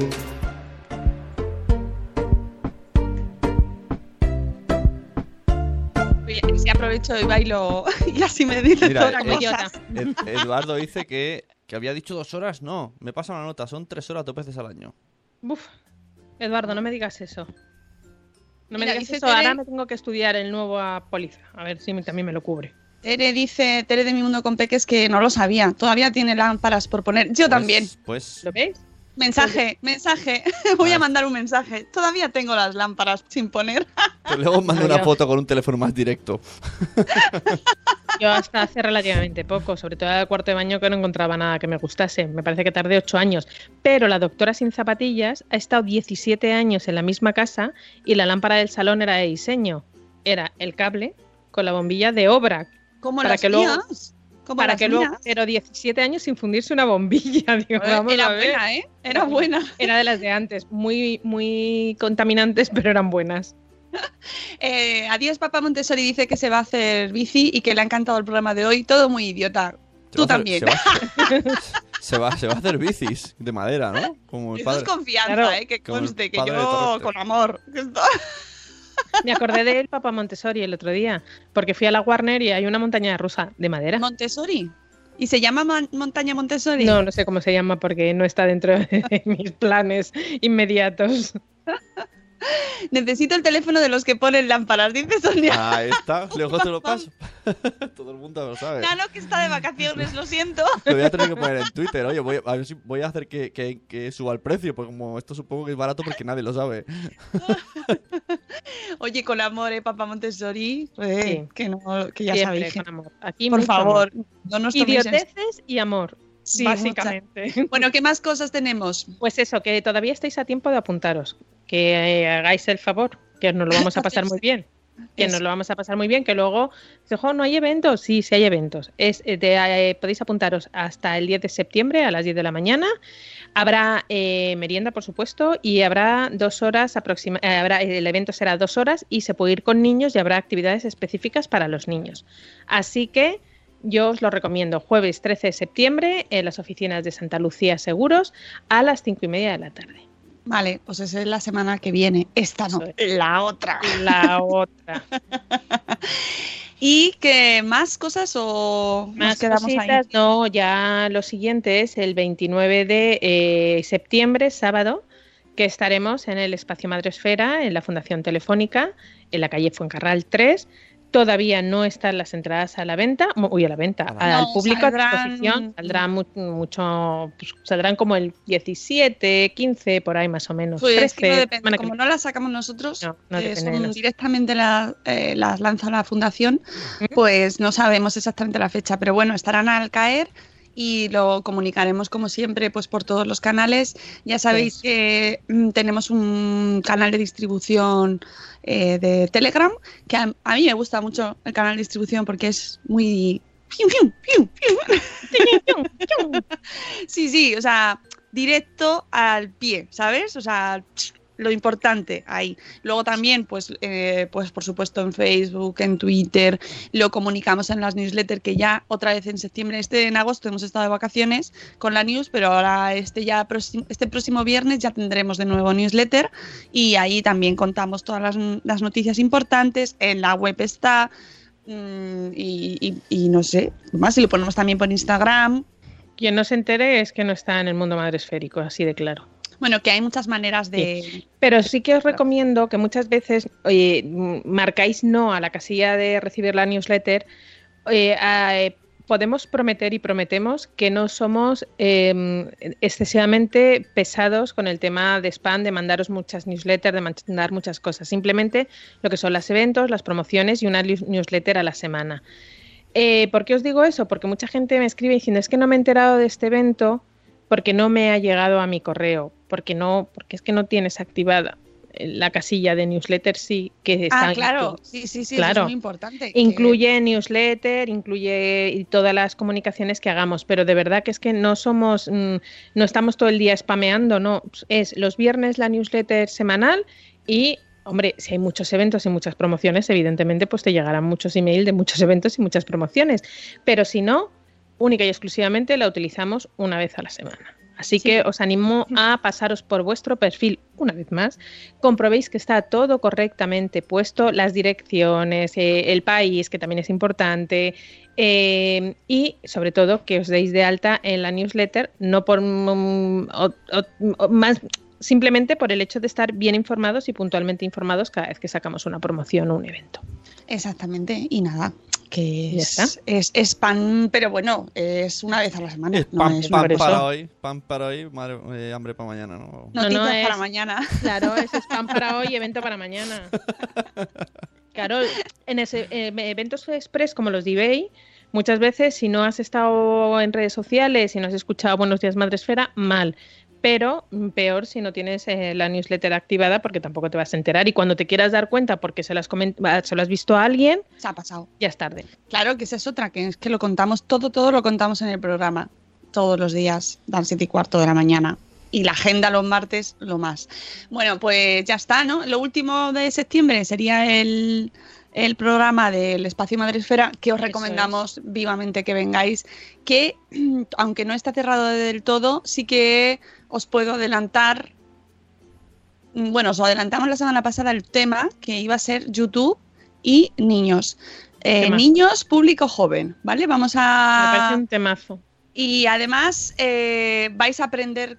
Oye, si aprovecho y bailo y así me dice Mira, las eh, idiota. Ed- Eduardo dice que, que había dicho dos horas. No, me pasa una nota. Son tres horas dos veces al año. Uf. Eduardo, no me digas eso. No me Mira, digas eso. Tere- Ahora me tengo que estudiar el nuevo a póliza. A ver si me- también me lo cubre. Tere dice, Tere de mi mundo con peques que no lo sabía. Todavía tiene lámparas por poner. Yo Pues- también. Pues ¿Lo veis? Mensaje, mensaje. Voy a mandar un mensaje. Todavía tengo las lámparas sin poner. pues luego mando una foto con un teléfono más directo. Yo hasta hace relativamente poco, sobre todo al cuarto de baño, que no encontraba nada que me gustase. Me parece que tardé ocho años. Pero la doctora sin zapatillas ha estado 17 años en la misma casa y la lámpara del salón era de diseño. Era el cable con la bombilla de obra. Como Para las que luego-. Como Para las que luego, pero 17 años sin fundirse una bombilla. Digo, vamos Era a ver. buena, ¿eh? Era buena. Era de las de antes, muy, muy contaminantes, pero eran buenas. Eh, adiós, papá Montessori dice que se va a hacer bici y que le ha encantado el programa de hoy. Todo muy idiota. Se Tú va a hacer- también. Se va, a hacer- se, va, se va a hacer bicis de madera, ¿no? Como el Eso es confianza, Claro. ¿eh? Que conste, que yo con amor. Me acordé del Papa Montessori el otro día, porque fui a la Warner y hay una montaña rusa de madera. Montessori. ¿Y se llama Montaña Montessori? No, no sé cómo se llama porque no está dentro de mis planes inmediatos. Necesito el teléfono de los que ponen lámparas, dice Sonia. Ahí está, luego te lo paso. Todo el mundo lo sabe. Nano que está de vacaciones, lo siento. Lo voy a tener que poner en Twitter. Oye, voy a, a ver si voy a hacer que, que- que suba el precio, porque como esto supongo que es barato porque nadie lo sabe. Oye, con amor, ¿eh, papá Montessori? Eh, Sí. que, no, que ya Siempre sabéis. con amor. Aquí por favor, amor. no nos toméis en- Idioteces y amor, Sí, básicamente. Bueno, ¿qué más cosas tenemos? Pues eso, que todavía estáis a tiempo de apuntaros. Que eh, hagáis el favor, que nos lo vamos a pasar muy bien. Que nos lo vamos a pasar muy bien, que luego, "Jo, ¿no hay eventos? Sí, sí hay eventos. Es, eh, de, eh, podéis apuntaros hasta el 10 de septiembre a las 10 de la mañana. Habrá eh, merienda, por supuesto, y habrá dos horas aproxima eh, habrá, el evento será dos horas y se puede ir con niños y habrá actividades específicas para los niños. Así que yo os lo recomiendo jueves 13 de septiembre en las oficinas de Santa Lucía Seguros a las cinco y media de la tarde. Vale, pues esa es la semana que viene. Esta no, la otra. La otra. ¿Y qué más cosas o nos Más quedamos cositas, ahí? no, ya lo siguiente es el 29 de eh, septiembre, sábado, que estaremos en el Espacio Madresfera, en la Fundación Telefónica, en la calle Fuencarral 3, Todavía no están las entradas a la venta, uy, a la venta, A la al No, público a saldrán- disposición. Saldrán mu- mucho, pues, saldrán como el 17, 15, por ahí más o menos. Pues 13, que no depende, semana que como no las sacamos nosotros, No, no eh, depende son de nosotros. directamente la- eh, las lanza la fundación, pues no sabemos exactamente la fecha, pero bueno, estarán al caer y lo comunicaremos como siempre pues por todos los canales. Ya sabéis Pues. que mm, tenemos un canal de distribución eh, de Telegram, que a, a mí me gusta mucho el canal de distribución porque es muy... Sí, sí, o sea, directo al pie, ¿sabes? O sea, lo importante ahí. Luego también, pues, eh, pues por supuesto en Facebook, en Twitter, lo comunicamos en las newsletters que ya otra vez en septiembre, este en agosto hemos estado de vacaciones con la news, pero ahora este ya este próximo viernes ya tendremos de nuevo newsletter y ahí también contamos todas las, las noticias importantes. En la web está mm, y, y- y no sé, más si lo ponemos también por Instagram. Quien no se entere es que no está en el mundo madresférico, así de claro. Bueno, que hay muchas maneras de... Pero sí que os recomiendo que muchas veces oye, marcáis no a la casilla de recibir la newsletter. eh, a- eh, podemos prometer y prometemos que no somos eh, excesivamente pesados con el tema de spam, de mandaros muchas newsletters, de mandar muchas cosas. Simplemente lo que son los eventos, las promociones y una news- newsletter a la semana. Eh, ¿Por qué os digo eso? Porque mucha gente me escribe diciendo es que no me he enterado de este evento porque no me ha llegado a mi correo, porque no, porque es que no tienes activada la casilla de newsletter sí que está Ah, claro, sí, sí, sí, Claro. es muy importante. que- Incluye newsletter, incluye todas las comunicaciones que hagamos, pero de verdad que es que no somos, mm, no estamos todo el día spameando, no, es los viernes la newsletter semanal y, hombre, si hay muchos eventos y muchas promociones, evidentemente pues te llegarán muchos emails de muchos eventos y muchas promociones, pero si no, única y exclusivamente la utilizamos una vez a la semana. Así Sí. que os animo a pasaros por vuestro perfil una vez más, comprobéis que está todo correctamente puesto, las direcciones, eh, el país, que también es importante, eh, y sobre todo que os deis de alta en la newsletter, no por mm, o- o- o más simplemente por el hecho de estar bien informados y puntualmente informados cada vez que sacamos una promoción o un evento. Exactamente, y nada, que es, es, es pan, pero bueno, es una vez a la semana. Es no pan, es pan eso. para hoy, pan para hoy, madre- eh, hambre para mañana, ¿no? No, noticias no, para es- mañana. Claro, es spam para hoy, evento para mañana. Claro, en ese, eh, eventos express como los de eBay, muchas veces si no has estado en redes sociales, si no has escuchado Buenos Días Madresfera, mal. Pero peor si no tienes eh, la newsletter activada porque tampoco te vas a enterar y cuando te quieras dar cuenta porque se, las se lo has visto a alguien, Se ha pasado. ya es tarde. Claro que esa es otra, que es que lo contamos, todo, todo lo contamos en el programa, todos los días, dan siete y cuarto de la mañana. Y la agenda los martes, lo más. Bueno, pues ya está, ¿no? Lo último de septiembre sería el, el programa del Espacio Madresfera, que os recomendamos vivamente que vengáis, que aunque no está cerrado del todo, sí que os puedo adelantar. mm, Bueno, os adelantamos la semana pasada el tema que iba a ser YouTube y niños. Eh, niños, público joven, ¿vale? Vamos Me parece a... un temazo. Y además eh, vais a aprender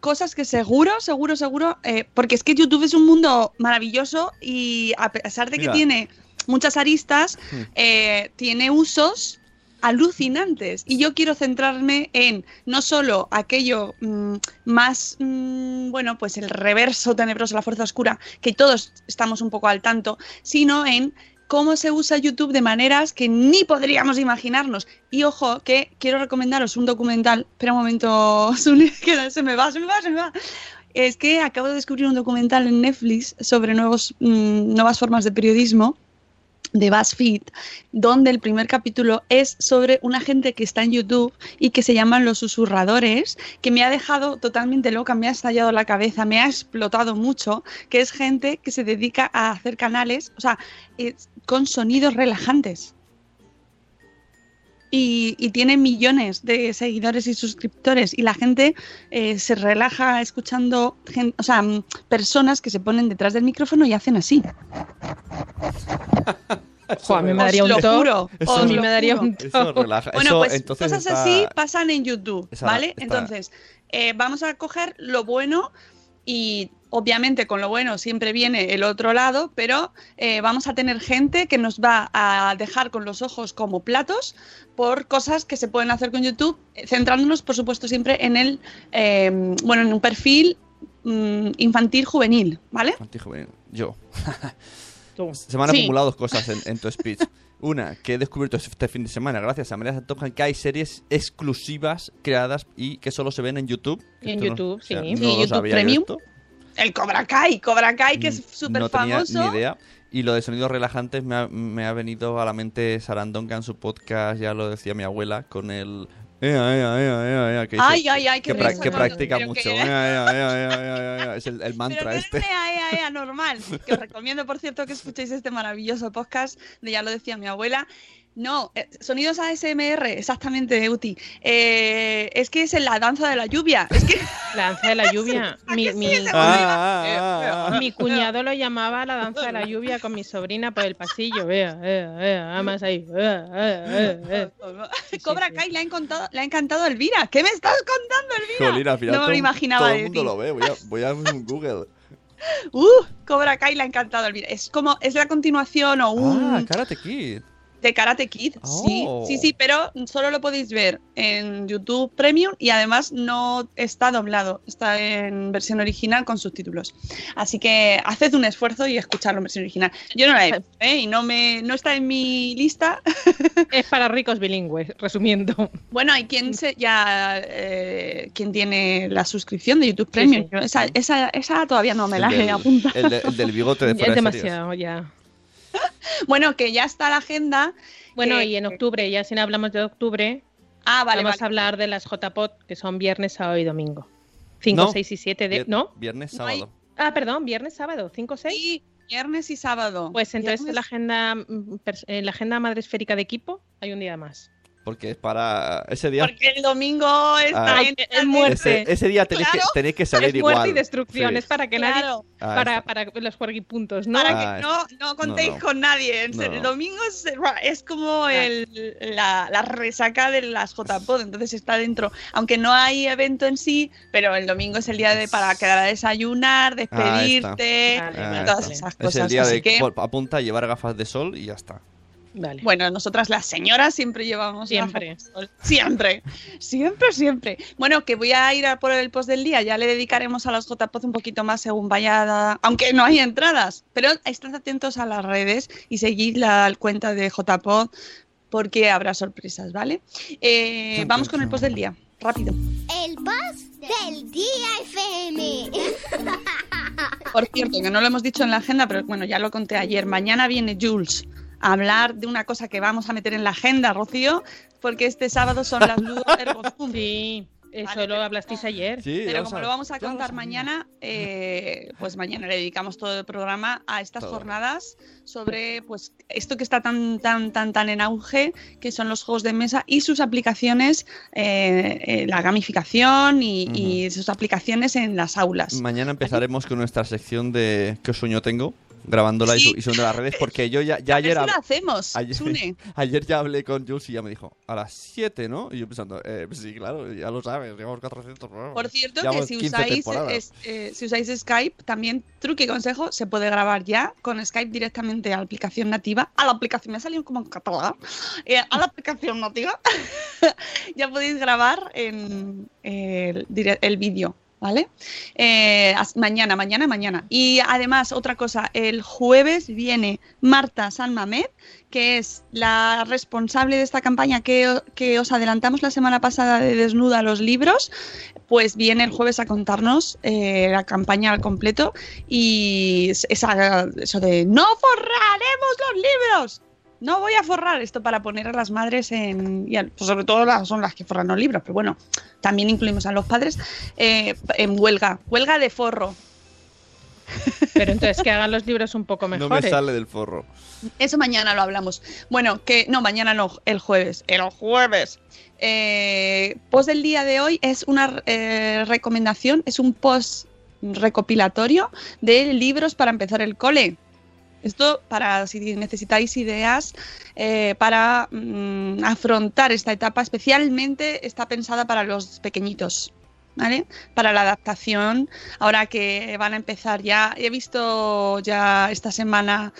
cosas que seguro, seguro, seguro, eh, porque es que YouTube es un mundo maravilloso y a pesar de que Mira. tiene muchas aristas, Hmm. eh, tiene usos alucinantes. Y yo quiero centrarme en no solo aquello mm, más, mm, bueno, pues el reverso tenebroso, la fuerza oscura, que todos estamos un poco al tanto, sino en cómo se usa YouTube de maneras que ni podríamos imaginarnos. Y ojo, que quiero recomendaros un documental. Espera un momento, que se me va, se me va, se me va. Es que acabo de descubrir un documental en Netflix sobre nuevos, mm, nuevas formas de periodismo de BuzzFeed, donde el primer capítulo es sobre una gente que está en YouTube y que se llaman los susurradores, que me ha dejado totalmente loca, me ha estallado la cabeza, me ha explotado mucho, que es gente que se dedica a hacer canales, o sea, con sonidos relajantes. Y, y tiene millones de seguidores y suscriptores y la gente eh, se relaja escuchando o sea, personas que se ponen detrás del micrófono y hacen así. Jo, a mí me daría un os A mí me daría un Eso relaja. Bueno, Eso, pues entonces cosas está- así pasan en YouTube, ¿vale? está- Entonces, eh, vamos a coger lo bueno y obviamente con lo bueno siempre viene el otro lado, pero eh, vamos a tener gente que nos va a dejar con los ojos como platos por cosas que se pueden hacer con YouTube, centrándonos por supuesto siempre en el, eh, bueno, en un perfil mm, infantil juvenil, ¿vale? Antijuvenil. Yo. Tú. Se me han Sí. acumulado dos cosas en, en tu speech. Una, que he descubierto este fin de semana, gracias a María Santoja, que hay series exclusivas creadas y que solo se ven en YouTube. Y en no- YouTube, o sea, sí. no Sí, lo YouTube Premium. esto. El Cobra Kai, Cobra Kai, que es súper Mm, no tenía famoso. ni idea. Y lo de sonidos relajantes me ha, me ha venido a la mente Sarandonga en su podcast, ya lo decía mi abuela, con el... Ea, ea, ea, ea, que Ay, ay, ay, que, pra- risa, que no, no, practica mucho. que- Es el, el mantra Pero que este. es ea, ea, ea, normal. Que os recomiendo, por cierto, que escuchéis este maravilloso podcast de Ya lo decía mi abuela. No, eh, sonidos ASMR, exactamente, Uti. Eh, es que es en la danza de la lluvia. Es que La danza de la lluvia. Mi, mi- Ah, ah, ah, ah. mi cuñado lo llamaba la danza de la lluvia con mi sobrina por el pasillo. Vea, vea, vea, además ahí. vea. Sí, Cobra sí. Kai le ha, encantado, le ha encantado a Elvira. ¿Qué me estás contando, Elvira? Jolín, al final no me todo, lo imaginaba todo de el mundo lo ve. Voy a, voy a ver un Google. Uh, Cobra Kai le ha encantado a Elvira. Es como, es la continuación o un Ah, Karate Kid. De Karate Kid. Sí, Oh. sí, sí, pero solo lo podéis ver en YouTube Premium y además no está doblado, está en versión original con subtítulos. Así que haced un esfuerzo y escuchadlo en versión original. Yo no la he visto, ¿eh? y no me no está en mi lista. Es para ricos bilingües, resumiendo. Bueno, hay quien se ya eh, quien tiene la suscripción de YouTube Premium. sí. Esa, esa, esa todavía no me la El he del, apuntado. el de- el del bigote de fuera es de demasiado, ya. Bueno, que ya está la agenda. Bueno, que- y en octubre, ya si no hablamos de octubre, Ah, vale, vamos vale. a hablar de las JPOT, que son viernes, sábado y domingo. 5, No. 6 y 7 de... Vier- ¿No? Viernes, No hay- sábado. Ah, perdón, viernes, sábado, 5, 6. Sí, viernes y sábado. Pues entonces en Viernes- la agenda, mm, en la agenda madre esférica de equipo hay un día más. Porque es para ese día. Porque el domingo está Ah. en Es muerte. Ese, ese día tenéis, Claro. que, tenéis que salir es muerte igual. y destrucción, Sí. es para que nadie... Claro, Ah, Para, para los jueguipuntos, ¿no? para Ah, que no, no contéis no. con nadie. El domingo es, es como el- la, la resaca de las JPod, entonces está dentro. Aunque no hay evento en sí, pero el domingo es el día de para quedar a desayunar, despedirte, Ah, vale, todas esas Es cosas. el día Así de que, apunta, llevar gafas de sol y ya está. Vale. bueno, nosotras las señoras siempre llevamos Siempre. Siempre, siempre, siempre. Bueno, que voy a ir a por el post del día, ya le dedicaremos a los JPod un poquito más según vaya, aunque no hay entradas, pero estad atentos a las redes y seguid la cuenta de JPod porque habrá sorpresas, ¿vale? Eh, vamos con el post del día, rápido. El boss del día FM. Por cierto, que no lo hemos dicho en la agenda, pero bueno, ya lo conté ayer. Mañana viene Jules hablar de una cosa que vamos a meter en la agenda, Rocío, porque este sábado son las Ludo Ergo Zoom. Sí, eso Vale, lo pero- hablasteis ayer. Sí, Pero como sabes. lo vamos a contar mañana, eh, pues mañana le dedicamos todo el programa a estas Todo. jornadas sobre pues esto que está tan tan tan tan en auge, que son los juegos de mesa y sus aplicaciones, eh, eh, la gamificación y, y sus aplicaciones en las aulas. Mañana empezaremos con nuestra sección de ¿Qué sueño tengo? Grabándola y Sí. su- y subiendo a las redes porque yo ya, ayer, lo hacemos, ayer, Sune. ayer ya hablé con Jules y ya me dijo a las 7, ¿no? Y yo pensando, eh, sí, claro, ya lo sabes, llevamos 400 programas. Por cierto, que si 15 usáis, es- eh, si usáis Skype, también truque y consejo, se puede grabar ya con Skype directamente a la aplicación nativa. A la aplicación, me ha salido como en catalán. Eh, a la aplicación nativa ya podéis grabar en eh, el, el vídeo. ¿Vale? Eh, mañana, mañana, mañana. Y además, otra cosa, el jueves viene Marta San Mamed, que es la responsable de esta campaña que, os adelantamos la semana pasada de Desnuda los libros, pues viene el jueves a contarnos eh, la campaña al completo y eso de no forraremos los libros. No voy a forrar esto para poner a las madres en. Y al- pues sobre todo las, son las que forran los libros, pero bueno, también incluimos a los padres eh, en huelga. Huelga de forro. Pero entonces que hagan los libros un poco no mejores. me sale del forro. Eso mañana lo hablamos. Bueno, que no, mañana no, el jueves. El jueves. Eh, post del día de hoy es una eh, recomendación, es un post recopilatorio de libros para empezar el cole. Esto para si necesitáis ideas eh, para mm, afrontar esta etapa, especialmente está pensada para los pequeñitos. ¿vale? Para la adaptación, ahora que van a empezar ya, he visto ya esta semana,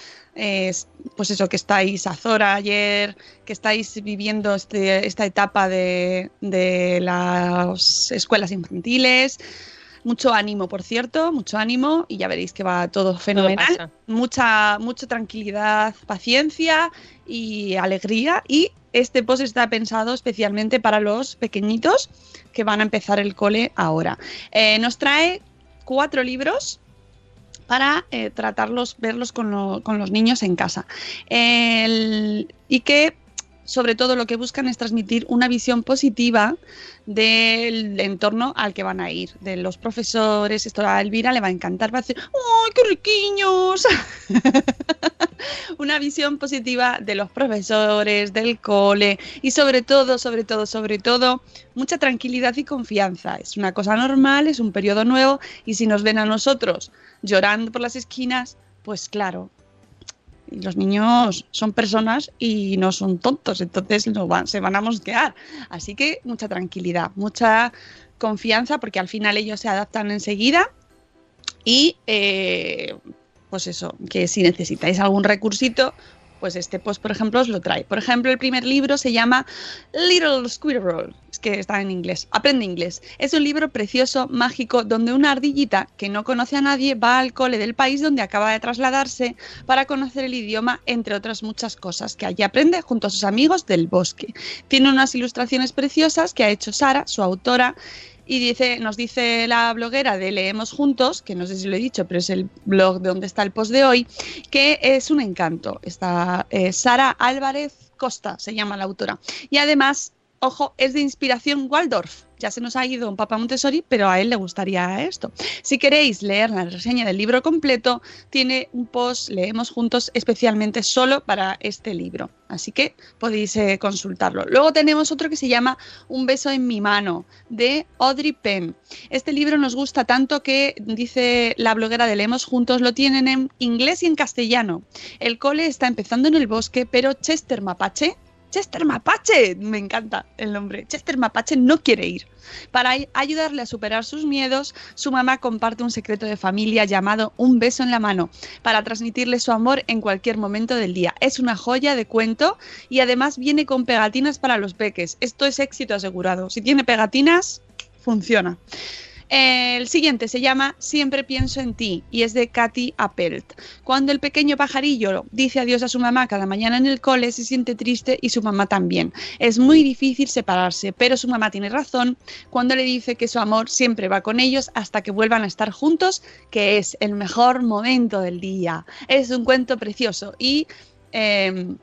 pues eso, que estáis Azora ayer, que estáis viviendo este- esta etapa de, de las escuelas infantiles. Mucho ánimo, por cierto, mucho ánimo y ya veréis que va todo fenomenal. mucha, mucha tranquilidad, paciencia y alegría. Y este post está pensado especialmente para los pequeñitos que van a empezar el cole ahora. Eh, nos trae cuatro libros para eh, tratarlos, verlos con, lo- con los niños en casa. El- y que sobre todo lo que buscan es transmitir una visión positiva del entorno al que van a ir, de los profesores. Esto a Elvira le va a encantar, va a decir, ¡ay, qué riquiños! una visión positiva de los profesores, del cole y sobre todo, sobre todo, sobre todo, mucha tranquilidad y confianza. Es una cosa normal, es un periodo nuevo y si nos ven a nosotros llorando por las esquinas, pues claro, los niños son personas y no son tontos, entonces no van, se van a mosquear. Así que mucha tranquilidad, mucha confianza, porque al final ellos se adaptan enseguida y eh, pues eso, que si necesitáis algún recursito, pues este post, por ejemplo, os lo trae. Por ejemplo, el primer libro se llama Little Squirrel, es que está en inglés, aprende inglés. Es un libro precioso, mágico, donde una ardillita que no conoce a nadie va al cole del país donde acaba de trasladarse para conocer el idioma, entre otras muchas cosas, que allí aprende junto a sus amigos del bosque. Tiene unas ilustraciones preciosas que ha hecho Sara, su autora, y dice, nos dice la bloguera de Leemos Juntos, que no sé si lo he dicho, pero es el blog de donde está el post de hoy, que es un encanto. Está eh, Sara Álvarez Costa, se llama la autora. Y además, ojo, es de inspiración Waldorf. Ya se nos ha ido un Papa Montessori, pero a él le gustaría esto. Si queréis leer la reseña del libro completo, tiene un post, leemos juntos, especialmente solo para este libro. Así que podéis eh, consultarlo. Luego tenemos otro que se llama Un beso en mi mano, de Audrey Penn. Este libro nos gusta tanto que, dice la bloguera de Leemos Juntos, lo tienen en inglés y en castellano. El cole está empezando en el bosque, pero Chester Mapache Chester Mapache, me encanta el nombre. Chester Mapache no quiere ir. Para ay- ayudarle a superar sus miedos, su mamá comparte un secreto de familia llamado Un beso en la mano, para transmitirle su amor en cualquier momento del día. Es una joya de cuento y además viene con pegatinas para los peques. Esto es éxito asegurado. Si tiene pegatinas, funciona. El siguiente se llama Siempre pienso en ti y es de Katy Appelt. Cuando el pequeño pajarillo dice adiós a su mamá cada mañana en el cole, se siente triste y su mamá también. Es muy difícil separarse, pero su mamá tiene razón cuando le dice que su amor siempre va con ellos hasta que vuelvan a estar juntos, que es el mejor momento del día. Es un cuento precioso y... em,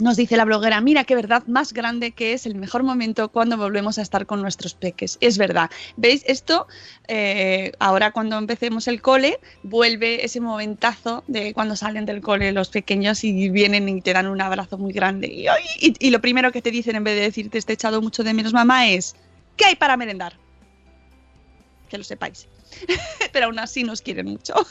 nos dice la bloguera, mira qué verdad más grande que es el mejor momento cuando volvemos a estar con nuestros peques. Es verdad. ¿Veis? Esto, eh, ahora cuando empecemos el cole, vuelve ese momentazo de cuando salen del cole los pequeños y vienen y te dan un abrazo muy grande. Y, y- lo primero que te dicen en vez de decirte, te echado mucho de menos mamá, es, ¿qué hay para merendar? Que lo sepáis. Pero aún así nos quieren mucho.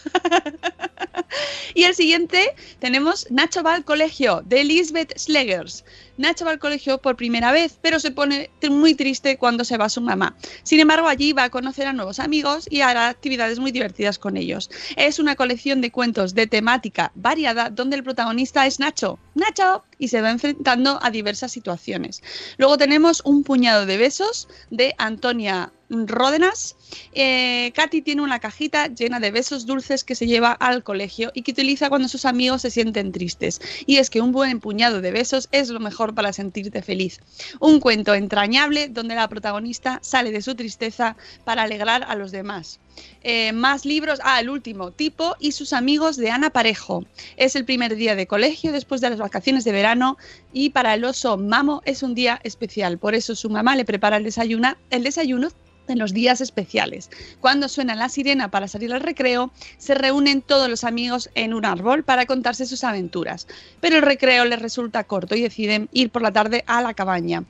Y el siguiente tenemos Nacho va al colegio de Lisbeth Slegers. Nacho va al colegio por primera vez, pero se pone muy triste cuando se va su mamá. Sin embargo, allí va a conocer a nuevos amigos y hará actividades muy divertidas con ellos. Es una colección de cuentos de temática variada donde el protagonista es Nacho. Nacho y se va enfrentando a diversas situaciones. Luego tenemos Un puñado de besos de Antonia Ródenas. Eh, Katy tiene una cajita llena de besos dulces que se lleva al colegio y que utiliza cuando sus amigos se sienten tristes. Y es que un buen puñado de besos es lo mejor para sentirte feliz. Un cuento entrañable donde la protagonista sale de su tristeza para alegrar a los demás. Eh, más libros. Ah, el último, Tipo y sus amigos de Ana Parejo. Es el primer día de colegio después de las vacaciones de verano y para el oso Mamo es un día especial. Por eso su mamá le prepara el, el desayuno en los días especiales. Cuando suena la sirena para salir al recreo, se reúnen todos los amigos en un árbol para contarse sus aventuras. Pero el recreo les resulta corto y deciden ir por la tarde a la cabaña.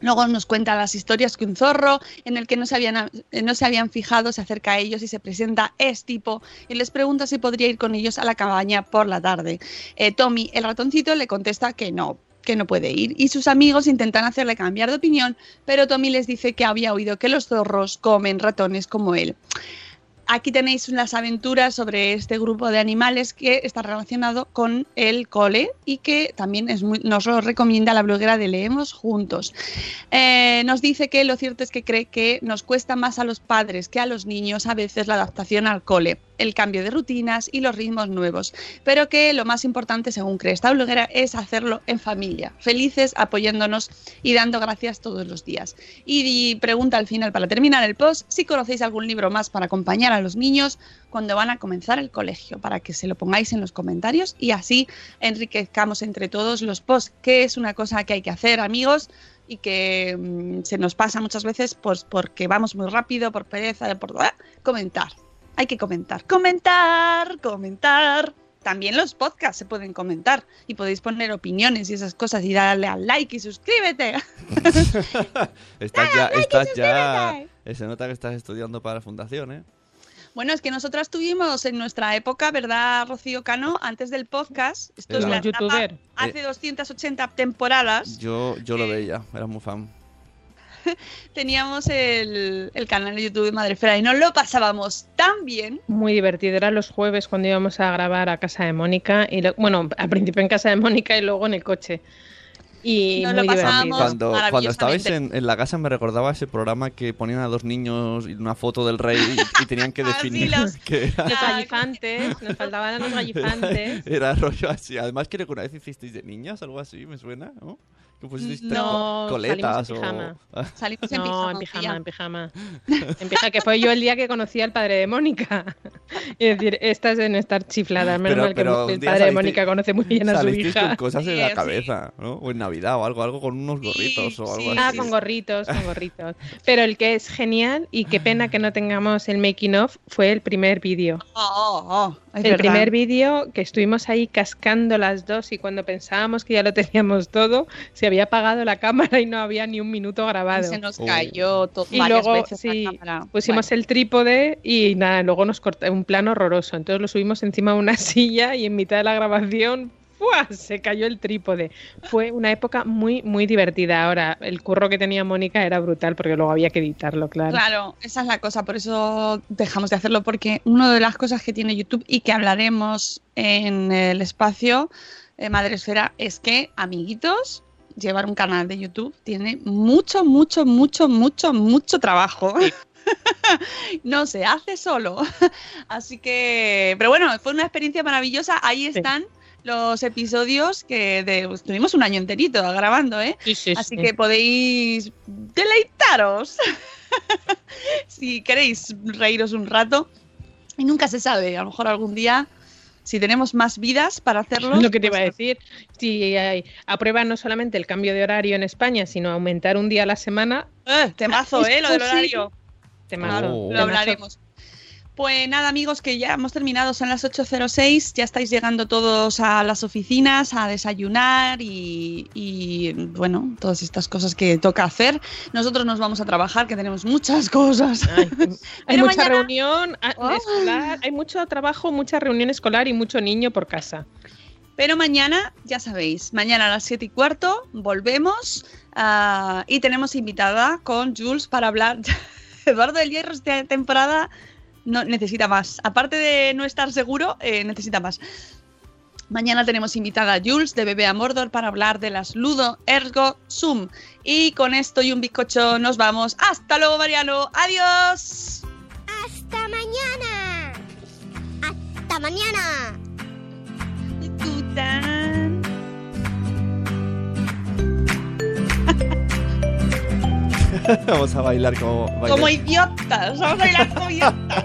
Luego nos cuenta las historias que un zorro, en el que no se habían, eh, no se habían fijado, se acerca a ellos y se presenta es tipo y les pregunta si podría ir con ellos a la cabaña por la tarde. Eh, Tommy, el ratoncito, le contesta que no, que no puede ir y sus amigos intentan hacerle cambiar de opinión, pero Tommy les dice que había oído que los zorros comen ratones como él. Aquí tenéis las aventuras sobre este grupo de animales que está relacionado con el cole y que también nos lo recomienda la bloguera de Leemos Juntos. Eh, nos dice que lo cierto es que cree que nos cuesta más a los padres que a los niños a veces la adaptación al cole, el cambio de rutinas y los ritmos nuevos, pero que lo más importante, según cree esta bloguera, es hacerlo en familia, felices, apoyándonos y dando gracias todos los días. Y, y pregunta al final, para terminar el post, si conocéis algún libro más para acompañar a los niños cuando van a comenzar el colegio, para que se lo pongáis en los comentarios y así enriquezcamos entre todos los posts, que es una cosa que hay que hacer, amigos, y que mm, se nos pasa muchas veces pues porque vamos muy rápido, por pereza, por ¡ah! comentar. Hay que comentar, comentar, comentar. También los podcasts se pueden comentar y podéis poner opiniones y esas cosas y darle al like y suscríbete. Estás ya, like estás ya. eh, Se nota que estás estudiando para la fundación, ¿eh? Bueno, es que nosotras tuvimos en nuestra época, ¿verdad, Rocío Cano? Antes del podcast, esto es la etapa youtuber. hace 280 temporadas, Yo, yo lo veía, era muy fan. teníamos el, el canal de YouTube de Madrefera y nos lo pasábamos tan bien. Muy divertido. Era los jueves cuando íbamos a grabar a casa de Mónica. Y lo- bueno, al principio en casa de Mónica y luego en el coche. Y Nos lo muy pasábamos divertido. Cuando, cuando estabais en, en la casa me recordaba ese programa que ponían a dos niños y una foto del rey y, y tenían que Ah, definir los- que era, Los gallifantes, nos faltaban los gallifantes. era rollo así. Además creo que una vez hicisteis de niñas, algo así, me suena, ¿no? Que pusisteis No, co- coletas salimos en o... pijama. Salimos en No, pijama. en pijama, en pijama. En pijama, que fue yo el día que conocí al padre de Mónica. Es decir, estas en estar chifladas. Menos Pero- mal que pero el padre de Mónica conoce muy bien a su hija. con cosas en la cabeza, ¿no? O en Navidad o algo, algo con unos Sí, gorritos o algo sí, así. Ah, con gorritos, con gorritos. Pero el que es genial y qué pena que no tengamos el making of fue el primer vídeo. Oh, oh, oh, es El verdad. primer vídeo que estuvimos ahí cascando las dos y cuando pensábamos que ya lo teníamos todo, se había apagado la cámara y no había ni un minuto grabado. Se nos Oh. cayó to- Y varias luego, veces sí, la cámara. pusimos el trípode y nada, luego nos cortó un plano horroroso. Entonces lo subimos encima de una silla y en mitad de la grabación ¡fua! se cayó el trípode. Fue una época muy, muy divertida. Ahora, el curro que tenía Mónica era brutal porque luego había que editarlo, claro. Claro, esa es la cosa, por eso dejamos de hacerlo, porque una de las cosas que tiene YouTube y que hablaremos en el espacio eh, Madresfera es que, amiguitos, llevar un canal de YouTube tiene mucho, mucho, mucho, mucho, mucho trabajo. no se hace solo. Así que, pero bueno, fue una experiencia maravillosa. Ahí Sí. están los episodios que de- estuvimos un año enterito grabando, ¿eh? Sí, sí, Así sí. que podéis deleitaros si queréis reíros un rato. Y nunca se sabe, a lo mejor algún día, si tenemos más vidas para hacerlo. Lo que te iba a pues, decir, si hay, aprueban no solamente el cambio de horario en España, sino aumentar un día a la semana, eh, temazo, ¿eh? Lo del horario. temazo, Oh. lo hablaremos. Pues nada, amigos, que ya hemos terminado, son las 8.06, ya estáis llegando todos a las oficinas a desayunar y, y, bueno, todas estas cosas que toca hacer. Nosotros nos vamos a trabajar, que tenemos muchas cosas. Ay, hay mucha mañana- reunión ah, Oh. escolar, hay mucho trabajo, mucha reunión escolar y mucho niño por casa. Pero mañana, ya sabéis, mañana a las 7 y cuarto volvemos ah, y tenemos invitada con Jules para hablar. Eduardo del Hierro esta temporada no necesita más. Aparte de no estar seguro, eh, necesita más. Mañana tenemos invitada a Jules de Bebé a Mordor para hablar de las Ludo Ergo Sum. Y con esto y un bizcocho nos vamos. Hasta luego, Mariano. Adiós. ¡Hasta mañana! ¡Hasta mañana! Vamos a bailar como... Como bailé. idiotas. Vamos a bailar como idiotas.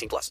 18 plus.